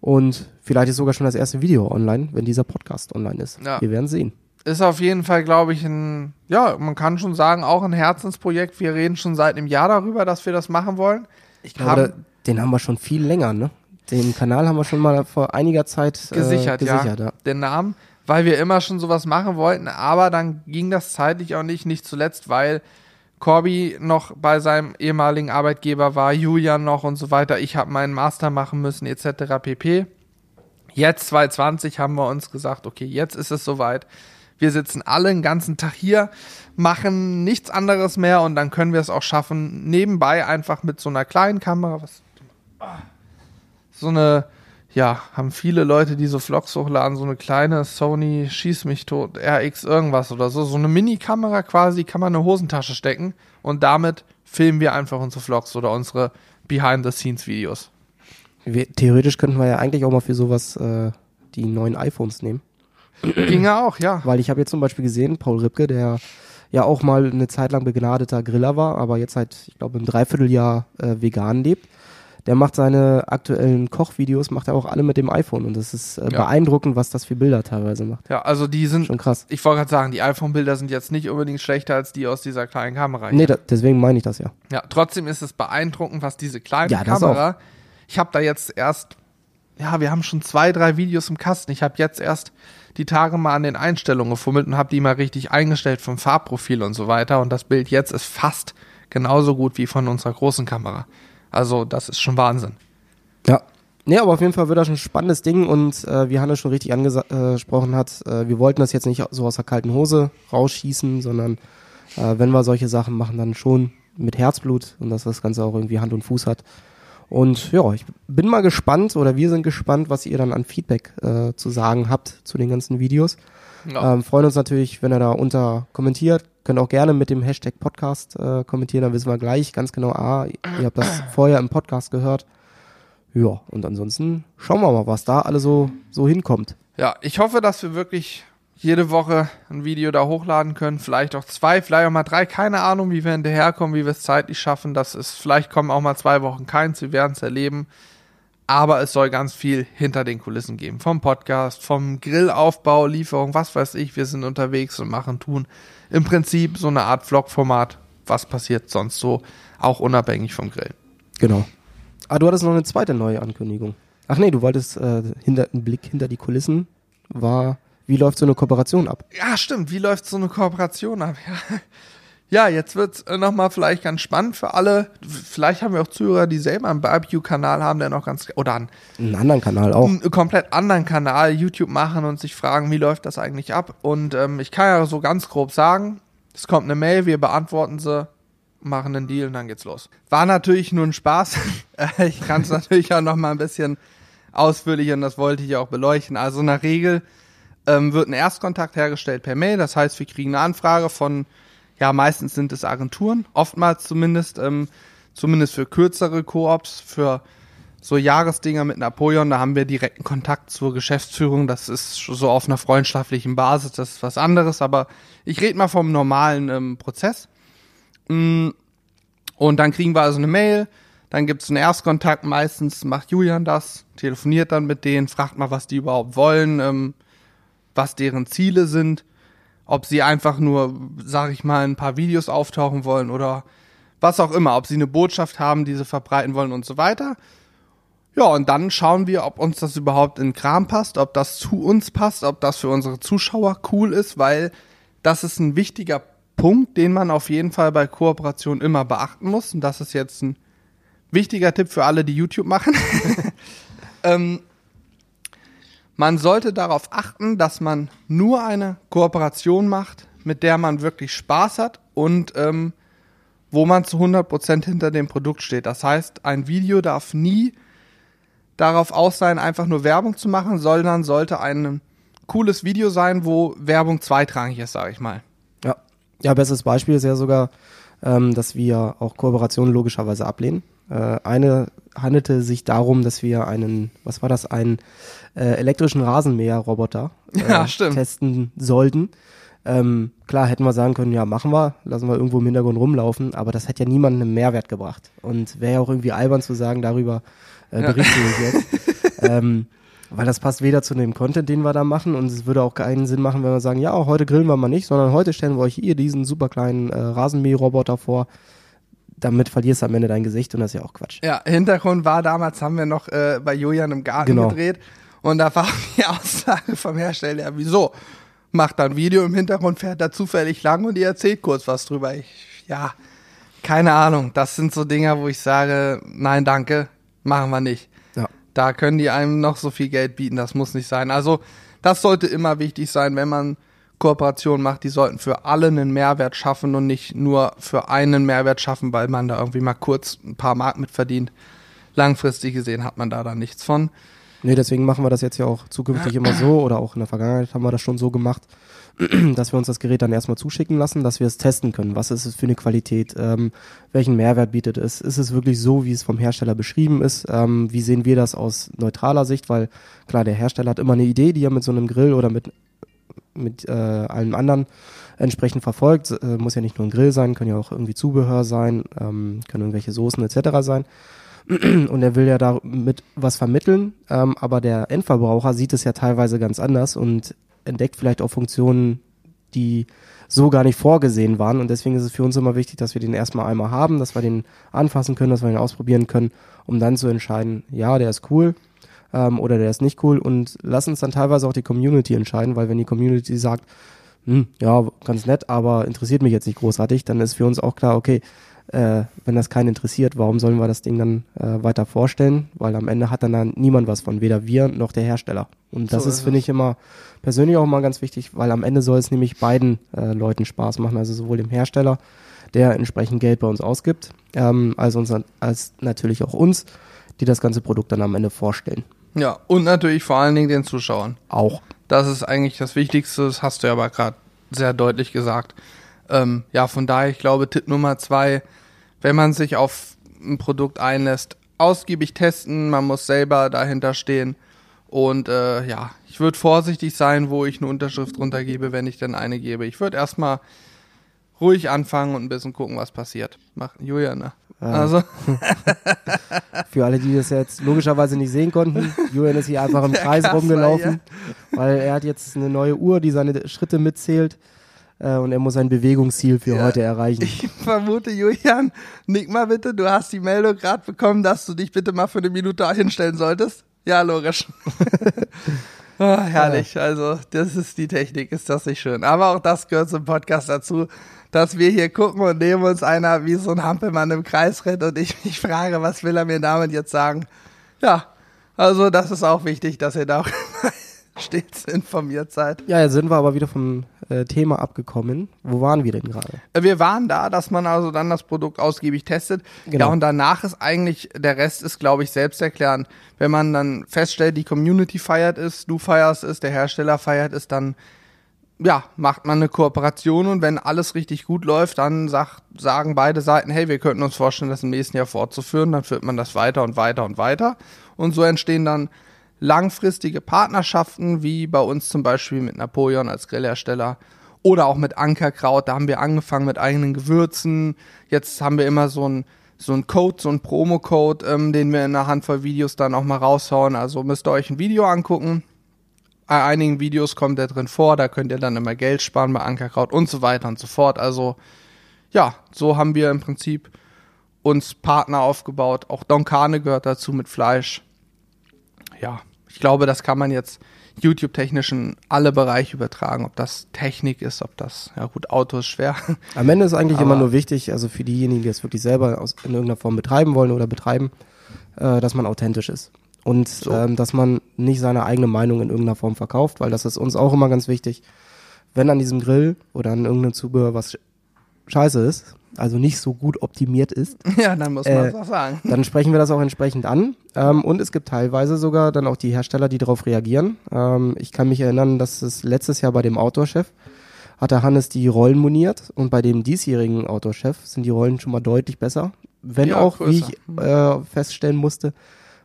Und vielleicht ist sogar schon das erste Video online, wenn dieser Podcast online ist. Ja. Wir werden sehen. Ist auf jeden Fall, glaube ich, ein, ja, man kann schon sagen, auch ein Herzensprojekt. Wir reden schon seit einem Jahr darüber, dass wir das machen wollen. Ich glaube, den haben wir schon viel länger, ne? Den Kanal haben wir schon mal vor einiger Zeit äh, gesichert, gesichert ja, den Namen, weil wir immer schon sowas machen wollten, aber dann ging das zeitlich auch nicht, nicht zuletzt, weil Corby noch bei seinem ehemaligen Arbeitgeber war, Julian noch und so weiter. Ich habe meinen Master machen müssen, etc. pp. Jetzt 2020 haben wir uns gesagt, okay, jetzt ist es soweit. Wir sitzen alle den ganzen Tag hier, machen nichts anderes mehr und dann können wir es auch schaffen, nebenbei einfach mit so einer kleinen Kamera, was so eine, ja, haben viele Leute, die so Vlogs hochladen, so eine kleine Sony Schieß mich tot RX irgendwas oder so, so eine Mini-Kamera quasi, kann man in eine Hosentasche stecken und damit filmen wir einfach unsere Vlogs oder unsere Behind-the-Scenes-Videos. Theoretisch könnten wir ja eigentlich auch mal für sowas äh, die neuen iPhones nehmen. Ginge auch, ja. Weil ich habe jetzt zum Beispiel gesehen, Paul Ripke, der ja auch mal eine Zeit lang begnadeter Griller war, aber jetzt seit, ich glaube, im Dreivierteljahr äh, vegan lebt. Der macht seine aktuellen Kochvideos, macht er auch alle mit dem iPhone und das ist äh, Ja. beeindruckend, was das für Bilder teilweise macht. Ja, also die sind, Schon krass. ich wollte gerade sagen, die iPhone-Bilder sind jetzt nicht unbedingt schlechter als die aus dieser kleinen Kamera. Nee, da, deswegen meine ich das ja. Ja, trotzdem ist es beeindruckend, was diese kleine Ja, Kamera. Ich habe da jetzt erst, ja, wir haben schon zwei, drei Videos im Kasten. Ich habe jetzt erst die Tage mal an den Einstellungen gefummelt und habe die mal richtig eingestellt vom Farbprofil und so weiter. Und das Bild jetzt ist fast genauso gut wie von unserer großen Kamera. Also das ist schon Wahnsinn. Ja. Nee, aber auf jeden Fall wird das ein spannendes Ding und äh, wie Hannes schon richtig angesprochen hat, äh, wir wollten das jetzt nicht so aus der kalten Hose rausschießen, sondern äh, wenn wir solche Sachen machen, dann schon mit Herzblut und dass das Ganze auch irgendwie Hand und Fuß hat. Und ja, ich bin mal gespannt oder wir sind gespannt, was ihr dann an Feedback äh, zu sagen habt zu den ganzen Videos. Ja. Ähm, freuen uns natürlich, wenn ihr da unter kommentiert. Könnt auch gerne mit dem Hashtag Podcast äh, kommentieren, dann wissen wir gleich ganz genau, ah, ihr habt das vorher im Podcast gehört. Ja, und ansonsten schauen wir mal, was da alle so, so hinkommt. Ja, ich hoffe, dass wir wirklich jede Woche ein Video da hochladen können. Vielleicht auch zwei, vielleicht auch mal drei. Keine Ahnung, wie wir hinterherkommen, wie wir es zeitlich schaffen. Das ist, vielleicht kommen auch mal zwei Wochen keins. Wir werden es erleben. Aber es soll ganz viel hinter den Kulissen geben. Vom Podcast, vom Grillaufbau, Lieferung, was weiß ich. Wir sind unterwegs und machen, tun. Im Prinzip so eine Art Vlog-Format. Was passiert sonst so? Auch unabhängig vom Grillen. Genau. Ah, du hattest noch eine zweite neue Ankündigung. Ach nee, du wolltest äh, hinter, einen Blick hinter die Kulissen war, wie läuft so eine Kooperation ab? Ja, stimmt. Wie läuft so eine Kooperation ab? [laughs] Ja, ja jetzt wird's äh, nochmal vielleicht ganz spannend für alle. Vielleicht haben wir auch Zuhörer, die selber einen Barbecue-Kanal haben, der noch ganz, oder einen, Einen anderen Kanal auch. einen komplett anderen Kanal, YouTube machen und sich fragen, wie läuft das eigentlich ab? Und ähm, ich kann ja so ganz grob sagen, es kommt eine Mail, wir beantworten sie, machen einen Deal und dann geht's los. War natürlich nur ein Spaß. [laughs] Ich kann es [laughs] natürlich auch noch mal ein bisschen ausführlicher und das wollte ich auch beleuchten. Also in der Regel ähm, wird ein Erstkontakt hergestellt per Mail. Das heißt, wir kriegen eine Anfrage von, ja, meistens sind es Agenturen, oftmals zumindest, ähm, zumindest für kürzere Koops, für so Jahresdinger mit Napoleon, da haben wir direkten Kontakt zur Geschäftsführung. Das ist so auf einer freundschaftlichen Basis, das ist was anderes, aber ich rede mal vom normalen ähm, Prozess. Mm, Und dann kriegen wir also eine Mail, dann gibt es einen Erstkontakt, meistens macht Julian das, telefoniert dann mit denen, fragt mal, was die überhaupt wollen, ähm, was deren Ziele sind, ob sie einfach nur, sag ich mal, ein paar Videos auftauchen wollen oder was auch immer, ob sie eine Botschaft haben, die sie verbreiten wollen und so weiter. Ja, und dann schauen wir, ob uns das überhaupt in Kram passt, ob das zu uns passt, ob das für unsere Zuschauer cool ist, weil das ist ein wichtiger Punkt, den man auf jeden Fall bei Kooperation immer beachten muss. Und das ist jetzt ein wichtiger Tipp für alle, die YouTube machen. [laughs] ähm, man sollte darauf achten, dass man nur eine Kooperation macht, mit der man wirklich Spaß hat und ähm, wo man zu 100% hinter dem Produkt steht. Das heißt, ein Video darf nie darauf aus sein, einfach nur Werbung zu machen, sondern sollte ein cooles Video sein, wo Werbung zweitrangig ist, sage ich mal. Ja. Ja, bestes Beispiel ist ja sogar, ähm, dass wir auch Kooperationen logischerweise ablehnen. Äh, eine handelte sich darum, dass wir einen, was war das, einen äh, elektrischen Rasenmäher-Roboter [laughs] äh, Ja, testen sollten. Ähm, klar hätten wir sagen können, ja, machen wir, lassen wir irgendwo im Hintergrund rumlaufen, aber das hätte ja niemandem einen Mehrwert gebracht. Und wäre ja auch irgendwie albern zu sagen, darüber äh, berichte ich jetzt. [laughs] ähm, weil das passt weder zu dem Content, den wir da machen, und es würde auch keinen Sinn machen, wenn wir sagen, ja, heute grillen wir mal nicht, sondern heute stellen wir euch hier diesen super kleinen äh, Rasenmäherroboter vor. Damit verlierst du am Ende dein Gesicht und das ist ja auch Quatsch. Ja, Hintergrund war damals, haben wir noch äh, bei Julian im Garten Genau. gedreht und da war [laughs] die Aussage vom Hersteller, ja, wieso? Macht da ein Video im Hintergrund, fährt da zufällig lang und ihr erzählt kurz was drüber. Ich, ja, keine Ahnung. Das sind so Dinger, wo ich sage, nein, danke, machen wir nicht. Ja. Da können die einem noch so viel Geld bieten, das muss nicht sein. Also, das sollte immer wichtig sein, wenn man Kooperationen macht, die sollten für alle einen Mehrwert schaffen und nicht nur für einen Mehrwert schaffen, weil man da irgendwie mal kurz ein paar Mark mit verdient. Langfristig gesehen hat man da dann nichts von. Nee, deswegen machen wir das jetzt ja auch zukünftig immer so oder auch in der Vergangenheit haben wir das schon so gemacht, [clears throat] dass wir uns das Gerät dann erstmal zuschicken lassen, dass wir es testen können. Was ist es für eine Qualität? Ähm, welchen Mehrwert bietet es? Ist es wirklich so, wie es vom Hersteller beschrieben ist? Ähm, wie sehen wir das aus neutraler Sicht? Weil klar, der Hersteller hat immer eine Idee, die er mit so einem Grill oder mit mit äh, allem anderen entsprechend verfolgt. Äh, muss ja nicht nur ein Grill sein, können ja auch irgendwie Zubehör sein, ähm, können irgendwelche Soßen etc. sein. [clears throat] Und er will ja damit was vermitteln, ähm, aber der Endverbraucher sieht es ja teilweise ganz anders und entdeckt vielleicht auch Funktionen, die so gar nicht vorgesehen waren. Und deswegen ist es für uns immer wichtig, dass wir den erstmal einmal haben, dass wir den anfassen können, dass wir den ausprobieren können, um dann zu entscheiden, ja, der ist cool ähm, oder der ist nicht cool. Und lass uns dann teilweise auch die Community entscheiden, weil wenn die Community sagt, hm, ja, ganz nett, aber interessiert mich jetzt nicht großartig, dann ist für uns auch klar, okay, äh, wenn das keinen interessiert, warum sollen wir das Ding dann äh, weiter vorstellen? Weil am Ende hat dann, dann niemand was von, weder wir noch der Hersteller. Und das So ist, finde ich, immer persönlich auch mal ganz wichtig, weil am Ende soll es nämlich beiden äh, Leuten Spaß machen, also sowohl dem Hersteller, der entsprechend Geld bei uns ausgibt, ähm, als, uns, als natürlich auch uns, die das ganze Produkt dann am Ende vorstellen. Ja, und natürlich vor allen Dingen den Zuschauern. Auch. Das ist eigentlich das Wichtigste, das hast du ja aber gerade sehr deutlich gesagt. Ähm, ja, von daher, ich glaube, Tipp Nummer zwei, wenn man sich auf ein Produkt einlässt, ausgiebig testen, man muss selber dahinter stehen. Und äh, ja, ich würde vorsichtig sein, wo ich eine Unterschrift runtergebe, wenn ich denn eine gebe. Ich würde erstmal ruhig anfangen und ein bisschen gucken, was passiert. Mach Julia, ne? Also, [laughs] Für alle, die das jetzt logischerweise nicht sehen konnten, Julian ist hier einfach im Kreis Kasper, rumgelaufen, weil er hat jetzt eine neue Uhr, die seine Schritte mitzählt äh, und er muss sein Bewegungsziel für Ja. heute erreichen. ich vermute, Julian, nick mal bitte, du hast die Meldung gerade bekommen, dass du dich bitte mal für eine Minute hinstellen solltest. Ja, logisch. [laughs] oh, herrlich, also das ist die Technik, ist das nicht schön. Aber auch das gehört zum Podcast dazu, dass wir hier gucken und neben uns einer wie so ein Hampelmann im Kreis rennt und ich mich frage, was will er mir damit jetzt sagen? Ja, also das ist auch wichtig, dass ihr da auch [laughs] stets informiert seid. Ja, jetzt sind wir aber wieder vom äh, Thema abgekommen. Wo waren wir denn gerade? Äh, Wir waren da, dass man also dann das Produkt ausgiebig testet. Genau. Ja, und danach ist eigentlich, der Rest ist, glaube ich, selbsterklärend. Wenn man dann feststellt, die Community feiert es, du feierst es, der Hersteller feiert es, dann ja, macht man eine Kooperation und wenn alles richtig gut läuft, dann sagt, sagen beide Seiten, hey, wir könnten uns vorstellen, das im nächsten Jahr fortzuführen, dann führt man das weiter und weiter und weiter. Und so entstehen dann langfristige Partnerschaften, wie bei uns zum Beispiel mit Napoleon als Grillhersteller oder auch mit Ankerkraut. Da haben wir angefangen mit eigenen Gewürzen. Jetzt haben wir immer so ein so ein Code, so ein Promo-Code, ähm, den wir in einer Handvoll Videos dann auch mal raushauen. Also müsst ihr euch ein Video angucken. Bei einigen Videos kommt der drin vor, da könnt ihr dann immer Geld sparen bei Ankerkraut und so weiter und so fort. Also ja, so haben wir im Prinzip uns Partner aufgebaut. Auch Don Carne gehört dazu mit Fleisch. Ja, ich glaube, das kann man jetzt YouTube-technischen alle Bereiche übertragen, ob das Technik ist, ob das, ja gut, Auto ist schwer. [laughs] Am Ende ist eigentlich immer nur wichtig, also für diejenigen, die es wirklich selber aus, in irgendeiner Form betreiben wollen oder betreiben, äh, dass man authentisch ist. Und so. ähm, dass man nicht seine eigene Meinung in irgendeiner Form verkauft, weil das ist uns auch immer ganz wichtig. Wenn an diesem Grill oder an irgendeinem Zubehör was scheiße ist, also nicht so gut optimiert ist, [laughs] ja, dann muss man äh, das auch sagen. Dann sprechen wir das auch entsprechend an. Ähm, und es gibt teilweise sogar dann auch die Hersteller, die darauf reagieren. Ähm, ich kann mich erinnern, dass es letztes Jahr bei dem Outdoor-Chef hatte Hannes die Rollen moniert und bei dem diesjährigen Outdoor-Chef sind die Rollen schon mal deutlich besser. Wenn ja, auch, größer. wie ich äh, feststellen musste,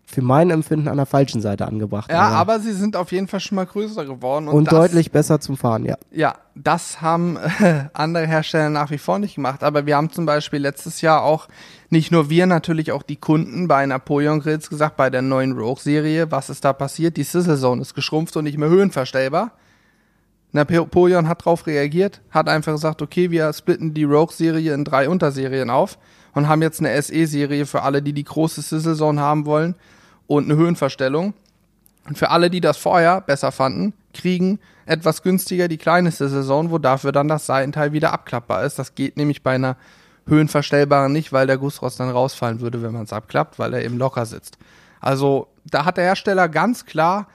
für mein Empfinden an der falschen Seite angebracht. Ja, aber, aber sie sind auf jeden Fall schon mal größer geworden. Und, und das, deutlich besser zum Fahren, ja. Ja, das haben äh, andere Hersteller nach wie vor nicht gemacht. Aber wir haben zum Beispiel letztes Jahr auch, nicht nur wir, natürlich auch die Kunden bei Napoleon Grills gesagt, bei der neuen Rogue-Serie, was ist da passiert? Die Sizzle Zone ist geschrumpft und nicht mehr höhenverstellbar. Napoleon hat darauf reagiert, hat einfach gesagt, okay, wir splitten die Rogue-Serie in drei Unterserien auf und haben jetzt eine SE-Serie für alle, die die große Sizzle Zone haben wollen und eine Höhenverstellung. Und für alle, die das vorher besser fanden, kriegen etwas günstiger die kleinste Saison, wo dafür dann das Seitenteil wieder abklappbar ist. Das geht nämlich bei einer höhenverstellbaren nicht, weil der Gussrost dann rausfallen würde, wenn man es abklappt, weil er eben locker sitzt. Also da hat der Hersteller ganz klar,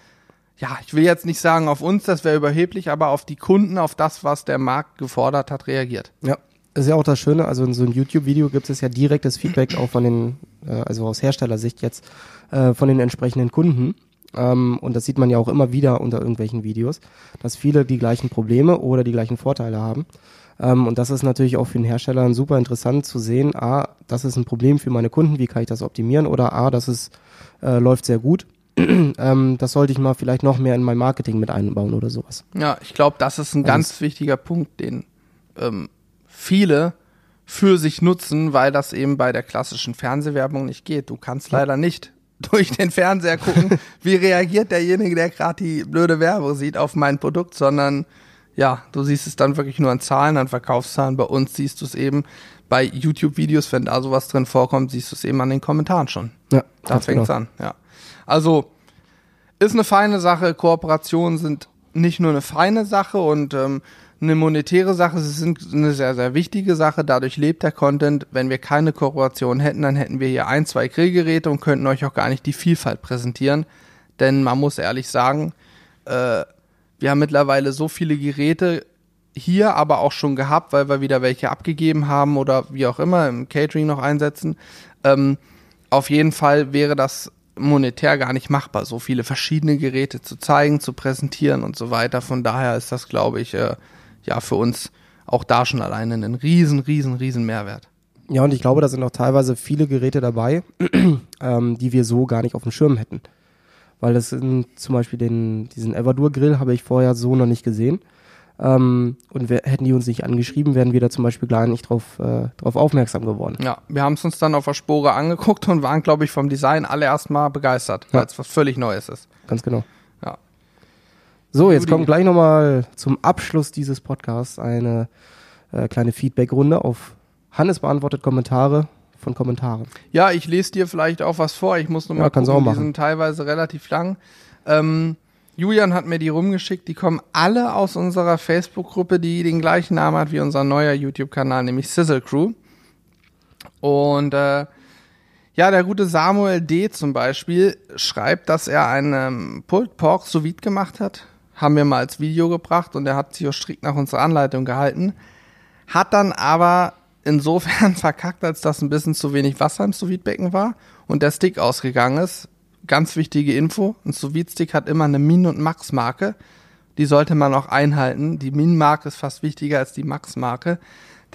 ja, ich will jetzt nicht sagen auf uns, das wäre überheblich, aber auf die Kunden, auf das, was der Markt gefordert hat, reagiert. Ja, ist ja auch das Schöne, also in so einem YouTube-Video gibt es ja direktes Feedback auch von den, äh, also aus Herstellersicht jetzt, äh, von den entsprechenden Kunden. Ähm, und das sieht man ja auch immer wieder unter irgendwelchen Videos, dass viele die gleichen Probleme oder die gleichen Vorteile haben. Ähm, und das ist natürlich auch für den Hersteller super interessant zu sehen, a, das ist ein Problem für meine Kunden, wie kann ich das optimieren? Oder a, das ist, äh, läuft sehr gut. [clears throat] ähm, das sollte ich mal vielleicht noch mehr in mein Marketing mit einbauen oder sowas. Ja, ich glaube, das ist ein also ganz wichtiger Punkt, den ähm, viele für sich nutzen, weil das eben bei der klassischen Fernsehwerbung nicht geht. Du kannst leider nicht [laughs] durch den Fernseher gucken, wie reagiert derjenige, der gerade die blöde Werbung sieht auf mein Produkt, sondern ja, du siehst es dann wirklich nur an Zahlen, an Verkaufszahlen. Bei uns siehst du es eben bei YouTube-Videos, wenn da sowas drin vorkommt, siehst du es eben an den Kommentaren schon. Ja, da fängt es genau. an, ja. Also ist eine feine Sache. Kooperationen sind nicht nur eine feine Sache und ähm, eine monetäre Sache, sie sind eine sehr, sehr wichtige Sache. Dadurch lebt der Content. Wenn wir keine Kooperation hätten, dann hätten wir hier ein, zwei Grillgeräte und könnten euch auch gar nicht die Vielfalt präsentieren. Denn man muss ehrlich sagen, äh, wir haben mittlerweile so viele Geräte hier, aber auch schon gehabt, weil wir wieder welche abgegeben haben oder wie auch immer im Catering noch einsetzen. Ähm, auf jeden Fall wäre das monetär gar nicht machbar, so viele verschiedene Geräte zu zeigen, zu präsentieren und so weiter. Von daher ist das, glaube ich, äh, ja für uns auch da schon alleine ein riesen, riesen, riesen Mehrwert. Ja, und ich glaube, da sind auch teilweise viele Geräte dabei, [clears throat] ähm, die wir so gar nicht auf dem Schirm hätten. Weil das sind zum Beispiel den, diesen Everdur Grill habe ich vorher so noch nicht gesehen. Ähm, und wir, hätten die uns nicht angeschrieben, wären wir da zum Beispiel gar nicht drauf, äh, drauf aufmerksam geworden. Ja, wir haben es uns dann auf der Spore angeguckt und waren, glaube ich, vom Design alle erstmal begeistert, ja. weil es was völlig Neues ist. Ganz genau. So, jetzt kommt gleich nochmal zum Abschluss dieses Podcasts eine äh, kleine Feedback-Runde auf Hannes beantwortet Kommentare von Kommentaren. Ja, ich lese dir vielleicht auch was vor. Ich muss nochmal ja, gucken, die sind teilweise relativ lang. Ähm, Julian hat mir die rumgeschickt. Die kommen alle aus unserer Facebook-Gruppe, die den gleichen Namen hat wie unser neuer YouTube-Kanal, nämlich Sizzle Crew. Und äh, ja, der gute Samuel D. zum Beispiel schreibt, dass er einen ähm, Pulled Pork sous vide gemacht hat haben wir mal als Video gebracht und er hat sich auch strikt nach unserer Anleitung gehalten. Hat dann aber insofern [laughs] verkackt, als dass ein bisschen zu wenig Wasser im sous war und der Stick ausgegangen ist. Ganz wichtige Info, ein sous stick hat immer eine Min- und Max-Marke. Die sollte man auch einhalten. Die Min-Marke ist fast wichtiger als die Max-Marke.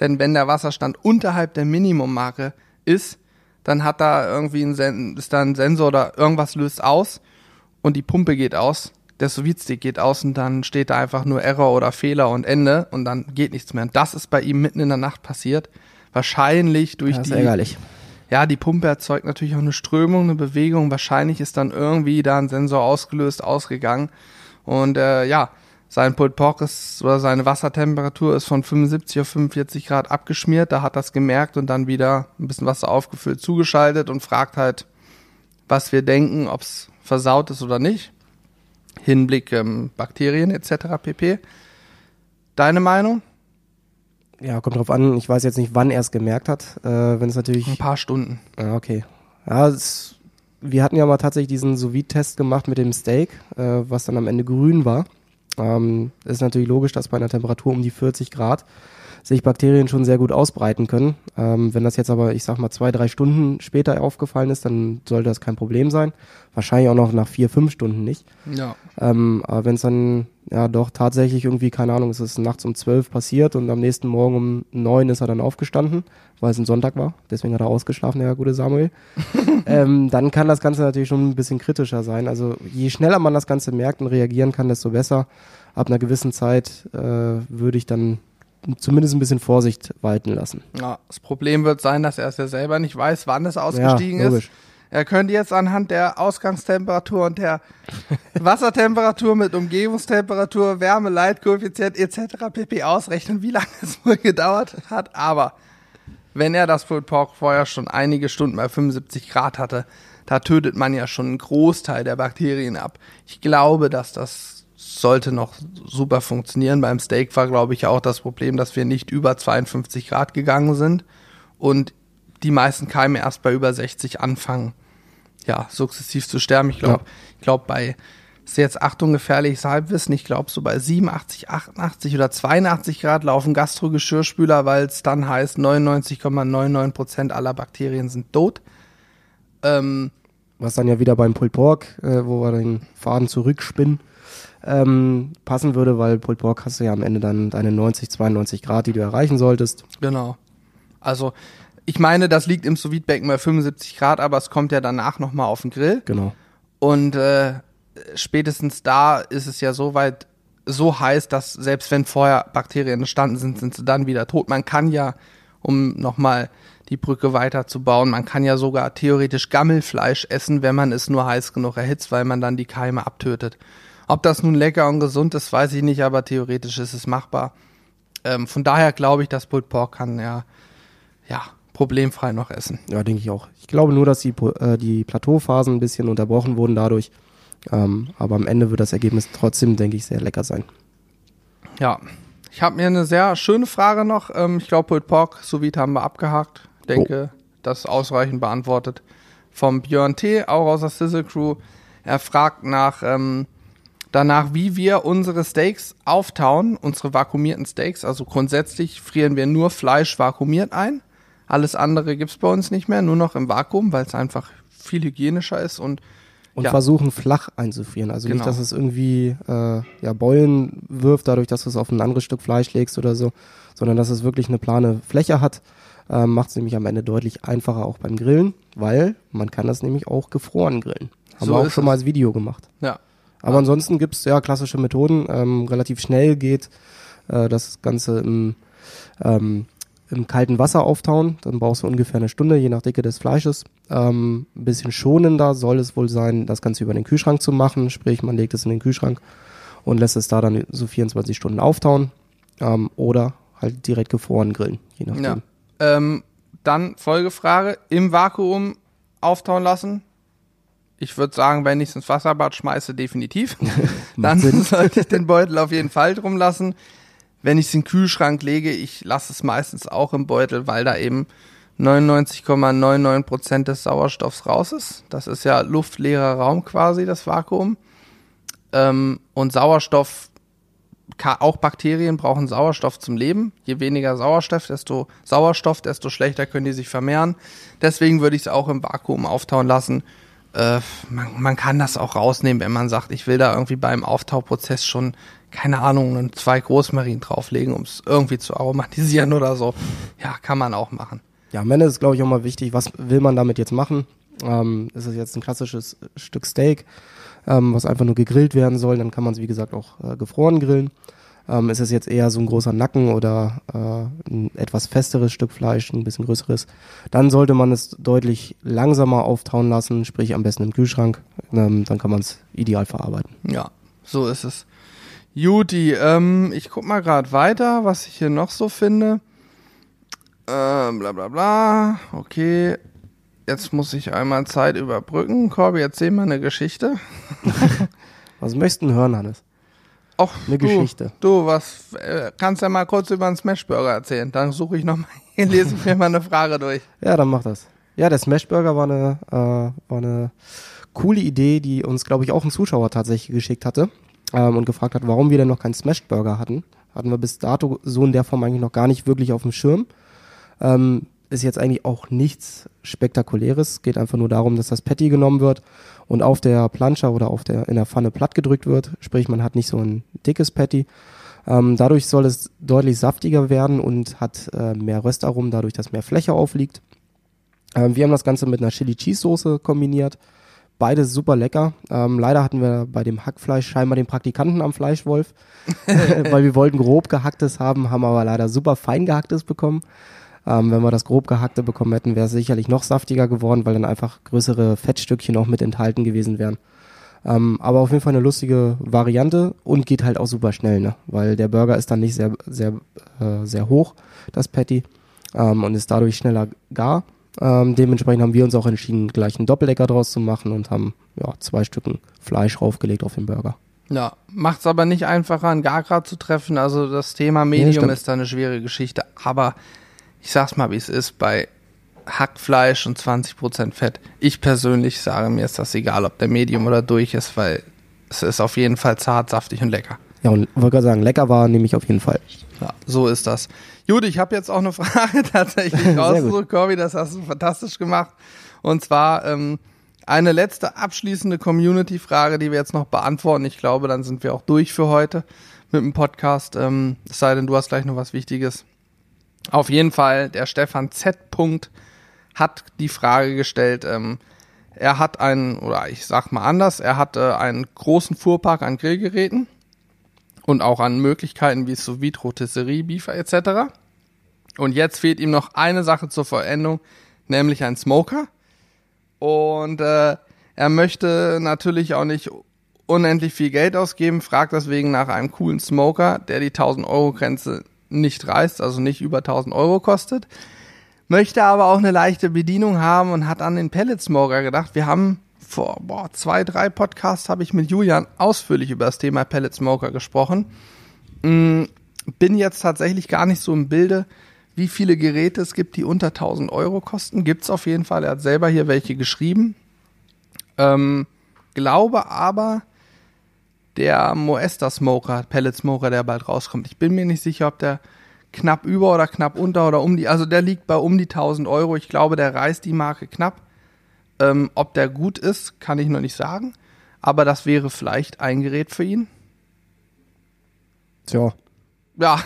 Denn wenn der Wasserstand unterhalb der Minimum-Marke ist, dann hat da irgendwie ein, ist da ein Sensor oder irgendwas löst aus und die Pumpe geht aus der Sous-Stick geht aus und dann steht da einfach nur Error oder Fehler und Ende und dann geht nichts mehr. Und das ist bei ihm mitten in der Nacht passiert. Wahrscheinlich durch das die. Ärgerlich. Ja, die Pumpe erzeugt natürlich auch eine Strömung, eine Bewegung. Wahrscheinlich ist dann irgendwie da ein Sensor ausgelöst, ausgegangen. Und äh, ja, sein Pult Pork ist oder seine Wassertemperatur ist von 75 auf 45 Grad abgeschmiert. Da hat das gemerkt und dann wieder ein bisschen Wasser aufgefüllt, zugeschaltet und fragt halt, was wir denken, ob es versaut ist oder nicht. Hinblick ähm, Bakterien etc. pp. Deine Meinung? Ja, kommt drauf an. Ich weiß jetzt nicht, wann er es gemerkt hat. Äh, Wenn es natürlich. Ein paar Stunden. Ja, okay. Ja, es, wir hatten ja mal tatsächlich diesen sous test gemacht mit dem Steak, äh, was dann am Ende grün war. Ähm, ist natürlich logisch, dass bei einer Temperatur um die 40 Grad sich Bakterien schon sehr gut ausbreiten können. Ähm, wenn das jetzt aber, ich sag mal, zwei, drei Stunden später aufgefallen ist, dann sollte das kein Problem sein. Wahrscheinlich auch noch nach vier, fünf Stunden nicht. Ja. Ähm, aber wenn es dann ja doch tatsächlich irgendwie, keine Ahnung, es ist nachts um zwölf passiert und am nächsten Morgen um neun ist er dann aufgestanden, weil es ein Sonntag war, deswegen hat er ausgeschlafen, der gute Samuel, [laughs] ähm, dann kann das Ganze natürlich schon ein bisschen kritischer sein. Also je schneller man das Ganze merkt und reagieren kann, desto besser. Ab einer gewissen Zeit äh, würde ich dann zumindest ein bisschen Vorsicht walten lassen. Ja, das Problem wird sein, dass er es ja selber nicht weiß, wann es ausgestiegen ja, ist. Er könnte jetzt anhand der Ausgangstemperatur und der [laughs] Wassertemperatur mit Umgebungstemperatur, Wärme, Leitkoeffizient etc. pp. ausrechnen, wie lange [laughs] es wohl gedauert hat. Aber wenn er das Pulled Pork vorher schon einige Stunden bei 75 Grad hatte, da tötet man ja schon einen Großteil der Bakterien ab. Ich glaube, dass das sollte noch super funktionieren. Beim Steak war, glaube ich, auch das Problem, dass wir nicht über 52 Grad gegangen sind und die meisten Keime erst bei über 60 anfangen, ja, sukzessiv zu sterben. Ich glaube, ja. ich glaube, bei ist jetzt Achtung gefährliches Halbwissen. Ich glaube, so bei 87, 88 oder 82 Grad laufen Gastrogeschirrspüler, weil es dann heißt, 99,99 Prozent aller Bakterien sind tot. Ähm, Was dann ja wieder beim Pulled Pork, äh, wo wir den Faden zurückspinnen, ähm, passen würde, weil Pulled Pork hast du ja am Ende dann deine 90, 92 Grad, die du erreichen solltest. Genau. Also ich meine, das liegt im sous becken bei 75 Grad, aber es kommt ja danach nochmal auf den Grill. Genau. Und äh, spätestens da ist es ja so weit so heiß, dass selbst wenn vorher Bakterien entstanden sind, sind sie dann wieder tot. Man kann ja, um nochmal die Brücke weiterzubauen, man kann ja sogar theoretisch Gammelfleisch essen, wenn man es nur heiß genug erhitzt, weil man dann die Keime abtötet. Ob das nun lecker und gesund ist, weiß ich nicht, aber theoretisch ist es machbar. Ähm, von daher glaube ich, dass Pulled Pork kann ja, ja problemfrei noch essen. Ja, denke ich auch. Ich glaube nur, dass die, äh, die Plateauphasen ein bisschen unterbrochen wurden dadurch. Ähm, aber am Ende wird das Ergebnis trotzdem, denke ich, sehr lecker sein. Ja, ich habe mir eine sehr schöne Frage noch. Ähm, ich glaube, Pulled Pork sous haben wir abgehakt. Denke, oh. das ausreichend beantwortet. Vom Björn T., auch aus der Sizzle Crew. Er fragt nach ähm, danach, wie wir unsere Steaks auftauen, unsere vakuumierten Steaks. Also grundsätzlich frieren wir nur Fleisch vakuumiert ein. Alles andere gibt's bei uns nicht mehr, nur noch im Vakuum, weil es einfach viel hygienischer ist und und ja. versuchen flach einzufrieren. Also genau. nicht, dass es irgendwie äh, ja, Beulen wirft, dadurch, dass du es auf ein anderes Stück Fleisch legst oder so, sondern dass es wirklich eine plane Fläche hat. Ähm, Macht es nämlich am Ende deutlich einfacher auch beim Grillen, weil man kann das nämlich auch gefroren grillen. Haben so wir auch schon es. mal als Video gemacht. Ja. Aber ansonsten gibt's ja klassische Methoden. Ähm, relativ schnell geht äh, das Ganze im ähm, im kalten Wasser auftauen. Dann brauchst du ungefähr eine Stunde, je nach Dicke des Fleisches. Ähm, ein bisschen schonender soll es wohl sein, das Ganze über den Kühlschrank zu machen. Sprich, man legt es in den Kühlschrank und lässt es da dann so 24 Stunden auftauen. Ähm, oder halt direkt gefroren grillen, je nachdem. Ja. Ähm, dann Folgefrage, im Vakuum auftauen lassen? Ich würde sagen, wenn ich es ins Wasserbad schmeiße, definitiv. [laughs] [laughs] dann sollte ich den Beutel auf jeden Fall drum lassen wenn ich es in den Kühlschrank lege, ich lasse es meistens auch im Beutel, weil da eben 99,99% ,99 des Sauerstoffs raus ist. Das ist ja luftleerer Raum quasi, das Vakuum. Ähm, und Sauerstoff, auch Bakterien brauchen Sauerstoff zum Leben. Je weniger Sauerstoff, desto Sauerstoff, desto schlechter können die sich vermehren. Deswegen würde ich es auch im Vakuum auftauen lassen. Äh, man, man kann das auch rausnehmen, wenn man sagt, ich will da irgendwie beim Auftauprozess schon keine Ahnung, zwei Großmarien drauflegen, um es irgendwie zu aromatisieren oder so. Ja, kann man auch machen. Ja, am Ende ist, glaube ich, auch mal wichtig, was will man damit jetzt machen? Ähm, ist es jetzt ein klassisches Stück Steak, ähm, was einfach nur gegrillt werden soll, dann kann man es, wie gesagt, auch äh, gefroren grillen. Ähm, ist es jetzt eher so ein großer Nacken oder äh, ein etwas festeres Stück Fleisch, ein bisschen größeres, dann sollte man es deutlich langsamer auftauen lassen, sprich am besten im Kühlschrank. Ähm, dann kann man es ideal verarbeiten. Ja, so ist es. Juti, ähm, ich guck mal gerade weiter, was ich hier noch so finde. Ähm, bla bla bla. Okay. Jetzt muss ich einmal Zeit überbrücken. Corby, erzähl mal eine Geschichte. [laughs] Was möchtest du denn hören, Hannes? Och, Eine du, Geschichte. Du, was äh, kannst ja mal kurz über einen Smashburger erzählen? Dann suche ich noch mal, [laughs] hier lese ich mir mal eine Frage durch. Ja, dann mach das. Ja, der Smashburger war eine, äh, war eine coole Idee, die uns, glaube ich, auch ein Zuschauer tatsächlich geschickt hatte ähm, und gefragt hat, warum wir denn noch keinen Smashburger hatten. Hatten wir bis dato so in der Form eigentlich noch gar nicht wirklich auf dem Schirm. Ähm, ist jetzt eigentlich auch nichts Spektakuläres. Geht einfach nur darum, dass das Patty genommen wird und auf der Plancha oder auf der, in der Pfanne platt gedrückt wird. Sprich, man hat nicht so ein dickes Patty. Ähm, dadurch soll es deutlich saftiger werden und hat äh, mehr Röstaromen, dadurch, dass mehr Fläche aufliegt. Ähm, wir haben das Ganze mit einer Chili Cheese Soße kombiniert. Beides super lecker. Ähm, leider hatten wir bei dem Hackfleisch scheinbar den Praktikanten am Fleischwolf, [laughs] weil wir wollten grob gehacktes haben, haben aber leider super fein gehacktes bekommen. Ähm, wenn wir das grob gehackte bekommen hätten, wäre es sicherlich noch saftiger geworden, weil dann einfach größere Fettstückchen auch mit enthalten gewesen wären. Ähm, aber auf jeden Fall eine lustige Variante und geht halt auch super schnell, ne? Weil der Burger ist dann nicht sehr, sehr, äh, sehr hoch, das Patty, ähm, und ist dadurch schneller gar. Ähm, dementsprechend haben wir uns auch entschieden, gleich einen Doppeldecker draus zu machen und haben ja, zwei Stücken Fleisch raufgelegt auf den Burger. Ja, macht's aber nicht einfacher, einen Gargrad zu treffen. Also das Thema Medium stimmt. ist da eine schwere Geschichte. Aber ich sag's mal, wie es ist, bei Hackfleisch und 20% Fett. Ich persönlich sage mir, ist das egal, ob der Medium oder durch ist, weil es ist auf jeden Fall zart, saftig und lecker. Ja, und wollte gerade sagen, lecker war nämlich auf jeden Fall. Ja, so ist das. Gut, ich habe jetzt auch eine [laughs] Frage tatsächlich rausgesucht, Corby, das hast du fantastisch gemacht. Und zwar ähm, eine letzte abschließende Community-Frage, die wir jetzt noch beantworten. Ich glaube, dann sind wir auch durch für heute mit dem Podcast. Ähm, es sei denn, du hast gleich noch was Wichtiges. Auf jeden Fall, der Stefan Z. Punkt hat die Frage gestellt, ähm, er hat einen, oder ich sag mal anders, er hat äh, einen großen Fuhrpark an Grillgeräten und auch an Möglichkeiten wie so Vitro, Tisserie, Beefer etc. Und jetzt fehlt ihm noch eine Sache zur Vollendung, nämlich ein Smoker. Und äh, er möchte natürlich auch nicht unendlich viel Geld ausgeben, fragt deswegen nach einem coolen Smoker, der die 1000 Euro Grenze nicht reißt, also nicht über 1000 Euro kostet. Möchte aber auch eine leichte Bedienung haben und hat an den Pellet Smoker gedacht. Wir haben vor boah, zwei, drei Podcasts habe ich mit Julian ausführlich über das Thema Pellet Smoker gesprochen. Mm, bin jetzt tatsächlich gar nicht so im Bilde, wie viele Geräte es gibt, die unter 1000 Euro kosten. Gibt's auf jeden Fall. Er hat selber hier welche geschrieben. Ähm, glaube aber, der Moesta Smoker, Pellet Smoker, der bald rauskommt. Ich bin mir nicht sicher, ob der knapp über oder knapp unter oder um die, also der liegt bei um die 1000 Euro. Ich glaube, der reißt die Marke knapp. Ähm, ob der gut ist, kann ich noch nicht sagen. Aber das wäre vielleicht ein Gerät für ihn. Tja. Ja,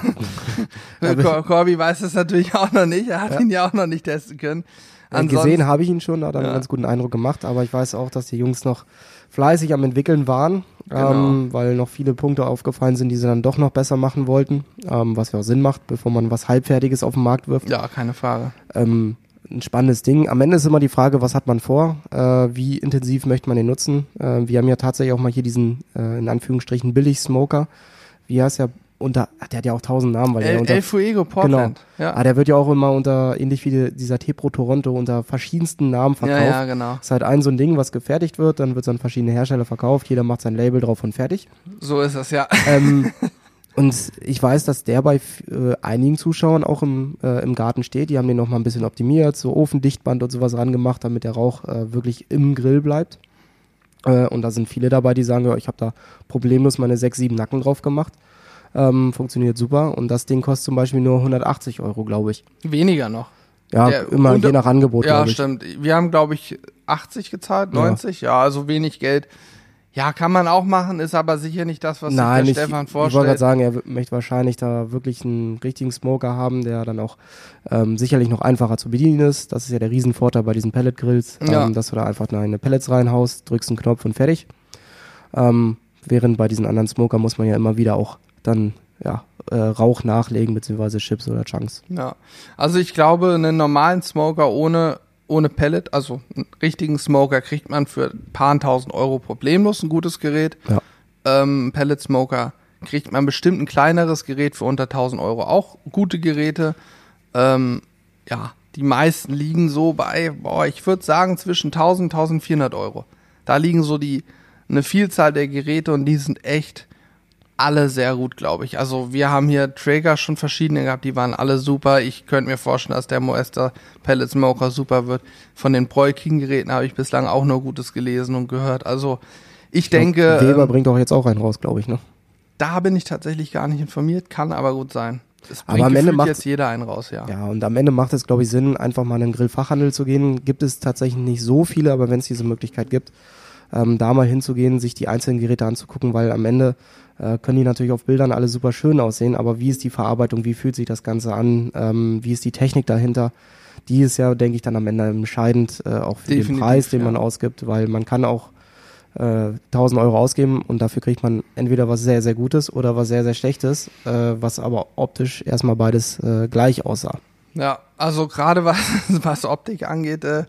[laughs] Cor Corby weiß es natürlich auch noch nicht. Er hat ja. ihn ja auch noch nicht testen können. Äh, gesehen habe ich ihn schon, hat einen ja. ganz guten Eindruck gemacht, aber ich weiß auch, dass die Jungs noch fleißig am entwickeln waren, genau. ähm, weil noch viele Punkte aufgefallen sind, die sie dann doch noch besser machen wollten, ähm, was ja auch Sinn macht, bevor man was halbfertiges auf den Markt wirft. Ja, keine Frage. Ähm, ein spannendes Ding. Am Ende ist immer die Frage, was hat man vor? Äh, wie intensiv möchte man den nutzen? Äh, wir haben ja tatsächlich auch mal hier diesen, äh, in Anführungsstrichen, Billig-Smoker. Wie heißt der? Unter, ach, der hat ja auch tausend Namen, weil El, der unter, El Fuego Portland. Genau. Ja. Ah, der wird ja auch immer unter, ähnlich wie die, dieser T-Pro Toronto, unter verschiedensten Namen verkauft. Ja, ja, genau. Ist halt ein so ein Ding, was gefertigt wird, dann wird es an verschiedene Hersteller verkauft, jeder macht sein Label drauf und fertig. So ist es, ja. Ähm, [laughs] und ich weiß, dass der bei äh, einigen Zuschauern auch im, äh, im Garten steht. Die haben den noch mal ein bisschen optimiert, so Ofendichtband und sowas rangemacht, damit der Rauch äh, wirklich im Grill bleibt. Äh, und da sind viele dabei, die sagen, ja, ich habe da problemlos meine sechs, sieben Nacken drauf gemacht. Ähm, funktioniert super. Und das Ding kostet zum Beispiel nur 180 Euro, glaube ich. Weniger noch. Ja, Der immer unter- je nach Angebot, Ja, ich. stimmt. Wir haben, glaube ich, 80 gezahlt, 90. Ja. also wenig Geld. Ja, kann man auch machen, ist aber sicher nicht das, was Nein, sich ich, der Stefan ich wollte gerade vorstellt. sagen, er möchte wahrscheinlich da wirklich einen richtigen Smoker haben, der dann auch ähm, sicherlich noch einfacher zu bedienen ist. Das ist ja der Riesenvorteil bei diesen Pellet-Grills, Ja. ähm, dass du da einfach deine Pellets reinhaust, drückst einen Knopf und fertig. Ähm, während bei diesen anderen Smoker muss man ja immer wieder auch dann ja, äh, Rauch nachlegen, beziehungsweise Chips oder Chunks. Ja. Also ich glaube, einen normalen Smoker ohne, ohne Pellet, also einen richtigen Smoker kriegt man für ein paar tausend Euro problemlos ein gutes Gerät. Ja. Ähm, Pellet Smoker kriegt man bestimmt ein kleineres Gerät für unter 1000 Euro auch gute Geräte. Ähm, ja, die meisten liegen so bei, boah, ich würde sagen zwischen 1000 und 1400 Euro. Da liegen so die eine Vielzahl der Geräte und die sind echt alle sehr gut, glaube ich. Also wir haben hier Traeger schon verschiedene gehabt, die waren alle super. Ich könnte mir vorstellen, dass der Moesta Pellet Smoker super wird. Von den Breuking-Geräten habe ich bislang auch nur Gutes gelesen und gehört. Also ich, ich denke. Weber ähm, bringt auch jetzt auch einen raus, glaube ich, ne? Da bin ich tatsächlich gar nicht informiert, kann aber gut sein. Es aber am Ende macht jetzt jeder einen raus, ja. Ja, und am Ende macht es, glaube ich, Sinn, einfach mal in den Grillfachhandel zu gehen. Gibt es tatsächlich nicht so viele, aber wenn es diese Möglichkeit gibt, ähm, da mal hinzugehen, sich die einzelnen Geräte anzugucken, weil am Ende äh, können die natürlich auf Bildern alle super schön aussehen, aber wie ist die Verarbeitung, wie fühlt sich das Ganze an, ähm, wie ist die Technik dahinter, die ist ja, denke ich, dann am Ende entscheidend, äh, auch für Definitiv, den Preis, den ja. man ausgibt, weil man kann auch äh, 1000 Euro ausgeben und dafür kriegt man entweder was sehr, sehr Gutes oder was sehr, sehr Schlechtes, äh, was aber optisch erstmal beides äh, gleich aussah. Ja, also gerade was, [laughs] was Optik angeht, äh,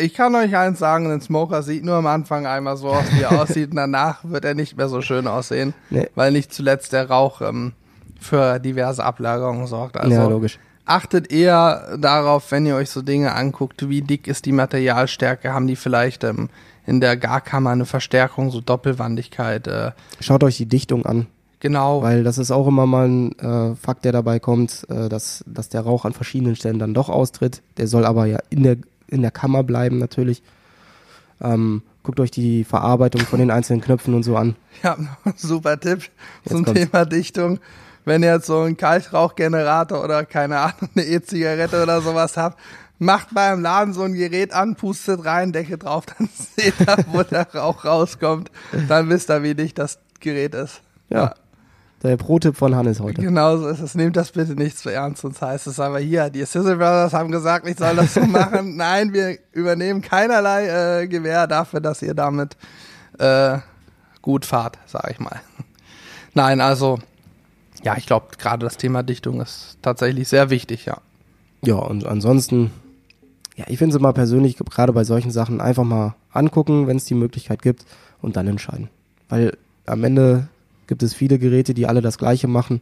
ich kann euch eins sagen, ein Smoker sieht nur am Anfang einmal so aus, wie er aussieht und danach wird er nicht mehr so schön aussehen, nee. weil nicht zuletzt der Rauch ähm, für diverse Ablagerungen sorgt. Also ja, logisch. Achtet eher darauf, wenn ihr euch so Dinge anguckt, wie dick ist die Materialstärke, haben die vielleicht ähm, in der Garkammer eine Verstärkung, so Doppelwandigkeit. Äh. Schaut euch die Dichtung an. Genau. Weil das ist auch immer mal ein äh, Fakt, der dabei kommt, äh, dass, dass der Rauch an verschiedenen Stellen dann doch austritt. Der soll aber ja in der in der Kammer bleiben natürlich. Ähm, guckt euch die Verarbeitung von den einzelnen Knöpfen und so an. Ja, [laughs] super Tipp jetzt zum kommt's. Thema Dichtung. Wenn ihr jetzt so einen Kaltrauchgenerator oder keine Ahnung, eine E-Zigarette oder sowas habt, macht beim Laden so ein Gerät an, pustet rein, Decke drauf, [laughs] dann seht ihr, wo der Rauch rauskommt. Dann wisst ihr, wie dicht das Gerät ist. ja. ja. Der Pro-Tipp von Hannes heute. Genau so ist es. Nehmt das bitte nicht zu ernst, sonst heißt es aber hier, die Sizzle Brothers haben gesagt, ich soll das so [laughs] machen. Nein, wir übernehmen keinerlei äh, Gewähr dafür, dass ihr damit äh, gut fahrt, sag ich mal. Nein, also, ja, ich glaube, gerade das Thema Dichtung ist tatsächlich sehr wichtig, ja. Ja, und ansonsten, ja, ich finde es immer persönlich, gerade bei solchen Sachen, einfach mal angucken, wenn es die Möglichkeit gibt und dann entscheiden. Weil am Ende gibt es viele Geräte, die alle das Gleiche machen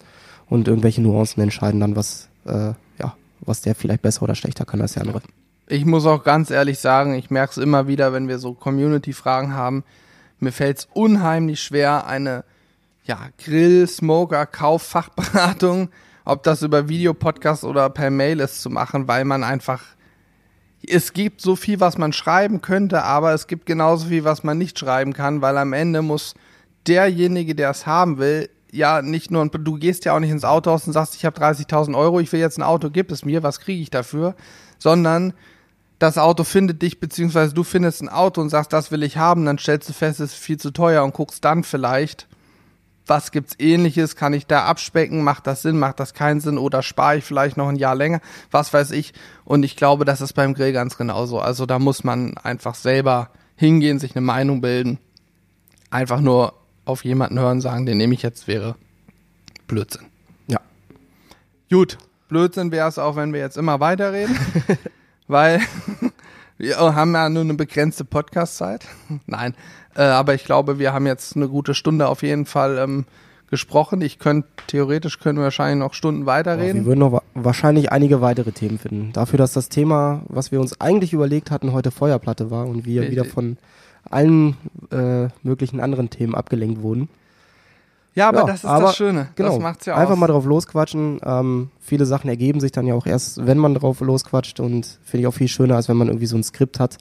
und irgendwelche Nuancen entscheiden dann, was, äh, ja, was der vielleicht besser oder schlechter kann als der andere. Ich muss auch ganz ehrlich sagen, ich merke es immer wieder, wenn wir so Community-Fragen haben. Mir fällt es unheimlich schwer, eine ja, Grill, Smoker, Kauf, Fachberatung, ob das über Videopodcast oder per Mail ist, zu machen, weil man einfach es gibt so viel, was man schreiben könnte, aber es gibt genauso viel, was man nicht schreiben kann, weil am Ende muss derjenige, der es haben will, ja nicht nur, du gehst ja auch nicht ins Autohaus und sagst, ich habe 30.000 Euro, ich will jetzt ein Auto, gib es mir, was kriege ich dafür? Sondern das Auto findet dich, beziehungsweise du findest ein Auto und sagst, das will ich haben, dann stellst du fest, es ist viel zu teuer und guckst dann vielleicht, was gibt's ähnliches, kann ich da abspecken, macht das Sinn, macht das keinen Sinn oder spare ich vielleicht noch ein Jahr länger, was weiß ich. Und ich glaube, das ist beim Grill ganz genauso. Also da muss man einfach selber hingehen, sich eine Meinung bilden. Einfach nur auf jemanden hören, sagen, den nehme ich jetzt, wäre Blödsinn. Ja. Gut, Blödsinn wäre es auch, wenn wir jetzt immer weiterreden, [laughs] weil [laughs] wir haben ja nur eine begrenzte Podcast-Zeit. [laughs] Nein, äh, aber ich glaube, wir haben jetzt eine gute Stunde auf jeden Fall ähm, gesprochen. Ich könnte, theoretisch können wir wahrscheinlich noch Stunden weiterreden. Ja, wir würden noch wa wahrscheinlich einige weitere Themen finden. Dafür, dass das Thema, was wir uns eigentlich überlegt hatten, heute Feuerplatte war und wir wieder von allen äh, möglichen anderen Themen abgelenkt wurden. Ja, aber ja, das ist aber, das Schöne. Genau, das macht's ja Einfach aus. mal drauf losquatschen. Ähm, viele Sachen ergeben sich dann ja auch erst, wenn man drauf losquatscht und finde ich auch viel schöner, als wenn man irgendwie so ein Skript hat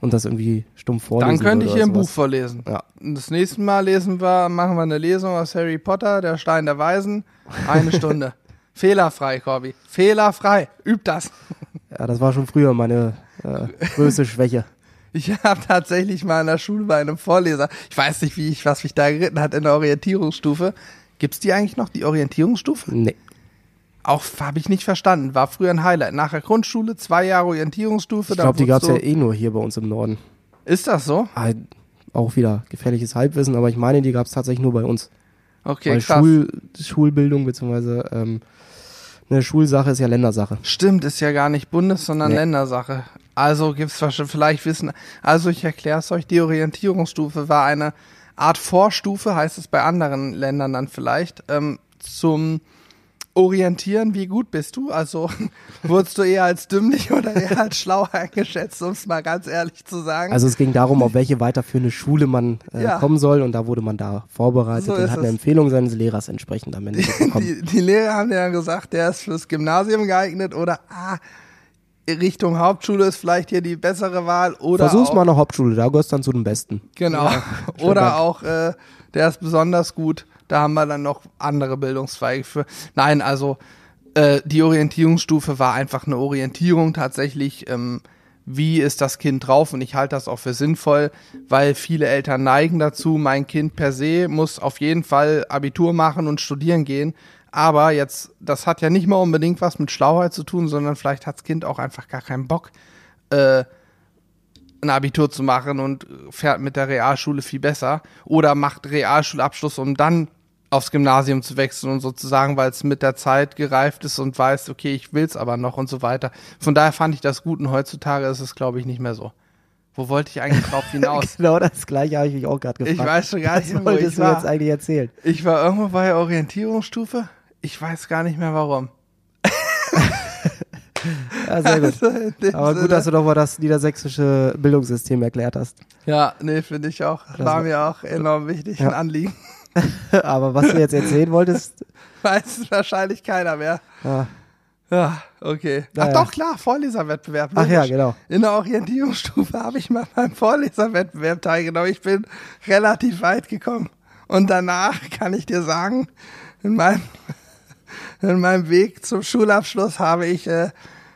und das irgendwie stumpf vorlesen Dann könnte ich hier ein Buch vorlesen. Ja. Das nächste Mal lesen wir, machen wir eine Lesung aus Harry Potter, der Stein der Weisen. Eine Stunde. [laughs] Fehlerfrei, Corby. Fehlerfrei. Üb das. Ja, das war schon früher meine äh, größte Schwäche. Ich habe tatsächlich mal in der Schule bei einem Vorleser, ich weiß nicht, wie ich, was mich da geritten hat in der Orientierungsstufe. Gibt's die eigentlich noch, die Orientierungsstufe? Nee. Auch habe ich nicht verstanden. War früher ein Highlight. Nach der Grundschule, zwei Jahre Orientierungsstufe. Ich glaube, die gab's so ja eh nur hier bei uns im Norden. Ist das so? Ah, auch wieder gefährliches Halbwissen, aber ich meine, die gab's tatsächlich nur bei uns. Okay, Weil krass. Schul, Schulbildung beziehungsweise ähm, eine Schulsache ist ja Ländersache. Stimmt, ist ja gar nicht Bundes, sondern Nee. Ländersache. Also gibt's wahrscheinlich vielleicht Wissen. Also ich erkläre es euch. Die Orientierungsstufe war eine Art Vorstufe, heißt es bei anderen Ländern dann vielleicht, ähm, zum orientieren, wie gut bist du? Also [laughs] wurdest du eher als dümmlich oder eher als schlau eingeschätzt, um es mal ganz ehrlich zu sagen? Also es ging darum, auf welche weiterführende Schule man äh, Ja. kommen soll und da wurde man da vorbereitet So und hat eine es. Empfehlung seines Lehrers entsprechend am Ende [laughs] bekommen. die, die Lehrer haben dann gesagt, der ist fürs Gymnasium geeignet oder ah, Richtung Hauptschule ist vielleicht hier die bessere Wahl oder Versuch's auch, mal der Hauptschule, da gehörst du dann zu den Besten. Genau. [laughs] schönen Oder auch, äh, der ist besonders gut. Da haben wir dann noch andere Bildungszweige für. Nein, also äh, die Orientierungsstufe war einfach eine Orientierung tatsächlich. Ähm, wie ist das Kind drauf? Und ich halte das auch für sinnvoll, weil viele Eltern neigen dazu, mein Kind per se muss auf jeden Fall Abitur machen und studieren gehen. Aber jetzt, das hat ja nicht mal unbedingt was mit Schlauheit zu tun, sondern vielleicht hat das Kind auch einfach gar keinen Bock, äh, ein Abitur zu machen und fährt mit der Realschule viel besser oder macht Realschulabschluss, um dann aufs Gymnasium zu wechseln und sozusagen, weil es mit der Zeit gereift ist und weiß, okay, ich will's aber noch und so weiter. Von daher fand ich das gut und heutzutage ist es, glaube ich, nicht mehr so. Wo wollte ich eigentlich drauf [laughs] hinaus? Genau das gleiche habe ich mich auch gerade gefragt. Ich weiß schon gar nicht, Was mehr, wo wolltest ich du jetzt war. eigentlich erzählen? Ich war irgendwo bei Orientierungsstufe. Ich weiß gar nicht mehr warum. [laughs] Ja, sehr gut. Also Aber gut, Sinne- dass du doch mal das niedersächsische Bildungssystem erklärt hast. Ja, nee, finde ich auch. War war- mir auch enorm wichtig, Ja. ein Anliegen. [laughs] Aber was du jetzt erzählen wolltest, [laughs] Weiß wahrscheinlich keiner mehr. ah, Ja, okay. Ja, Ach ja. doch, klar, Vorleserwettbewerb. ach ja, logisch. genau. In der Orientierungsstufe habe ich mal beim Vorleserwettbewerb teilgenommen. Ich bin relativ weit gekommen. Und danach kann ich dir sagen, in meinem, in meinem Weg zum Schulabschluss habe ich äh,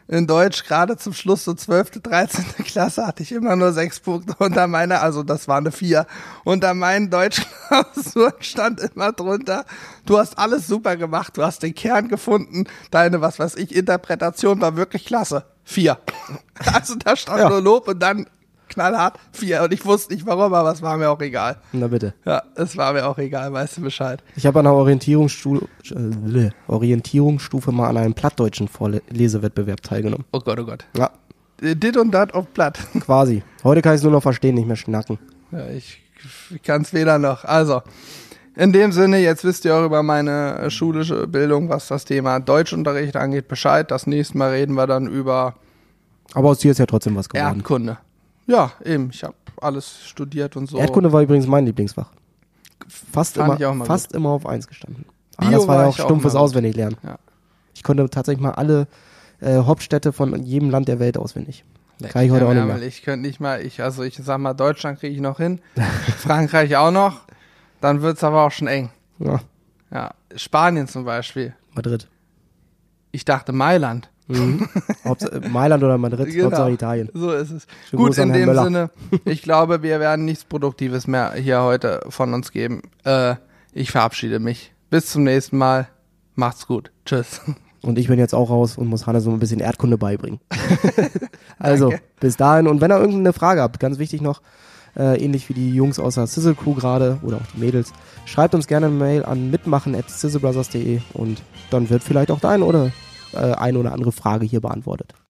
in Deutsch gerade zum Schluss so 12., 13. Klasse hatte ich immer nur sechs Punkte unter meiner, also das war eine vier. Unter meinen Deutschklausuren [laughs] stand immer drunter, du hast alles super gemacht, du hast den Kern gefunden, deine, was weiß ich, Interpretation war wirklich klasse. Vier. [laughs] Also da stand Ja. nur Lob und dann knallhart vier. Und ich wusste nicht warum, aber es war mir auch egal. Na bitte. Ja, es war mir auch egal, weißt du Bescheid. Ich habe an einer Orientierungsstufe, äh, Orientierungsstufe mal an einem plattdeutschen Vorlesewettbewerb teilgenommen. Oh Gott, oh Gott. Ja, Äh, Dit und dat auf Blatt. [laughs] quasi. Heute kann ich es nur noch verstehen, nicht mehr schnacken. Ja, ich, ich kann es weder noch. Also, in dem Sinne, jetzt wisst ihr auch über meine äh, schulische Bildung, was das Thema Deutschunterricht angeht, Bescheid. Das nächste Mal reden wir dann über Aber aus dir ist ja trotzdem was geworden. Erdkunde. Ja, eben. Ich habe alles studiert und so. Erdkunde war übrigens mein Lieblingsfach. Fast, Fand immer, fast immer auf eins gestanden. Aber Bio das war war ja auch stumpfes. Auswendiglernen. Ja. Ich konnte tatsächlich mal alle äh, Hauptstädte von jedem Land der Welt auswendig. Kann ich heute auch nicht mehr. Ich könnte nicht mal, ich, also ich sag mal, Deutschland kriege ich noch hin, [laughs] Frankreich auch noch, dann wird's aber auch schon eng. Ja, Ja, Spanien zum Beispiel. Madrid. Ich dachte Mailand. Mhm. [laughs] Mailand oder Madrid, Genau. Hauptsache Italien. So ist es. Schönen Gut, in dem Möller. Sinne, ich glaube, wir werden nichts Produktives mehr hier heute von uns geben. Äh, ich verabschiede mich. Bis zum nächsten Mal. Macht's gut. Tschüss. Und ich bin jetzt auch raus und muss Hannes so ein bisschen Erdkunde beibringen. [laughs] also, Danke. bis dahin. Und wenn ihr irgendeine Frage habt, ganz wichtig noch, äh, ähnlich wie die Jungs aus der Sizzle Crew gerade oder auch die Mädels, schreibt uns gerne eine Mail an mitmachen at sizzlebrothers.de und dann wird vielleicht auch deine oder äh, eine oder andere Frage hier beantwortet.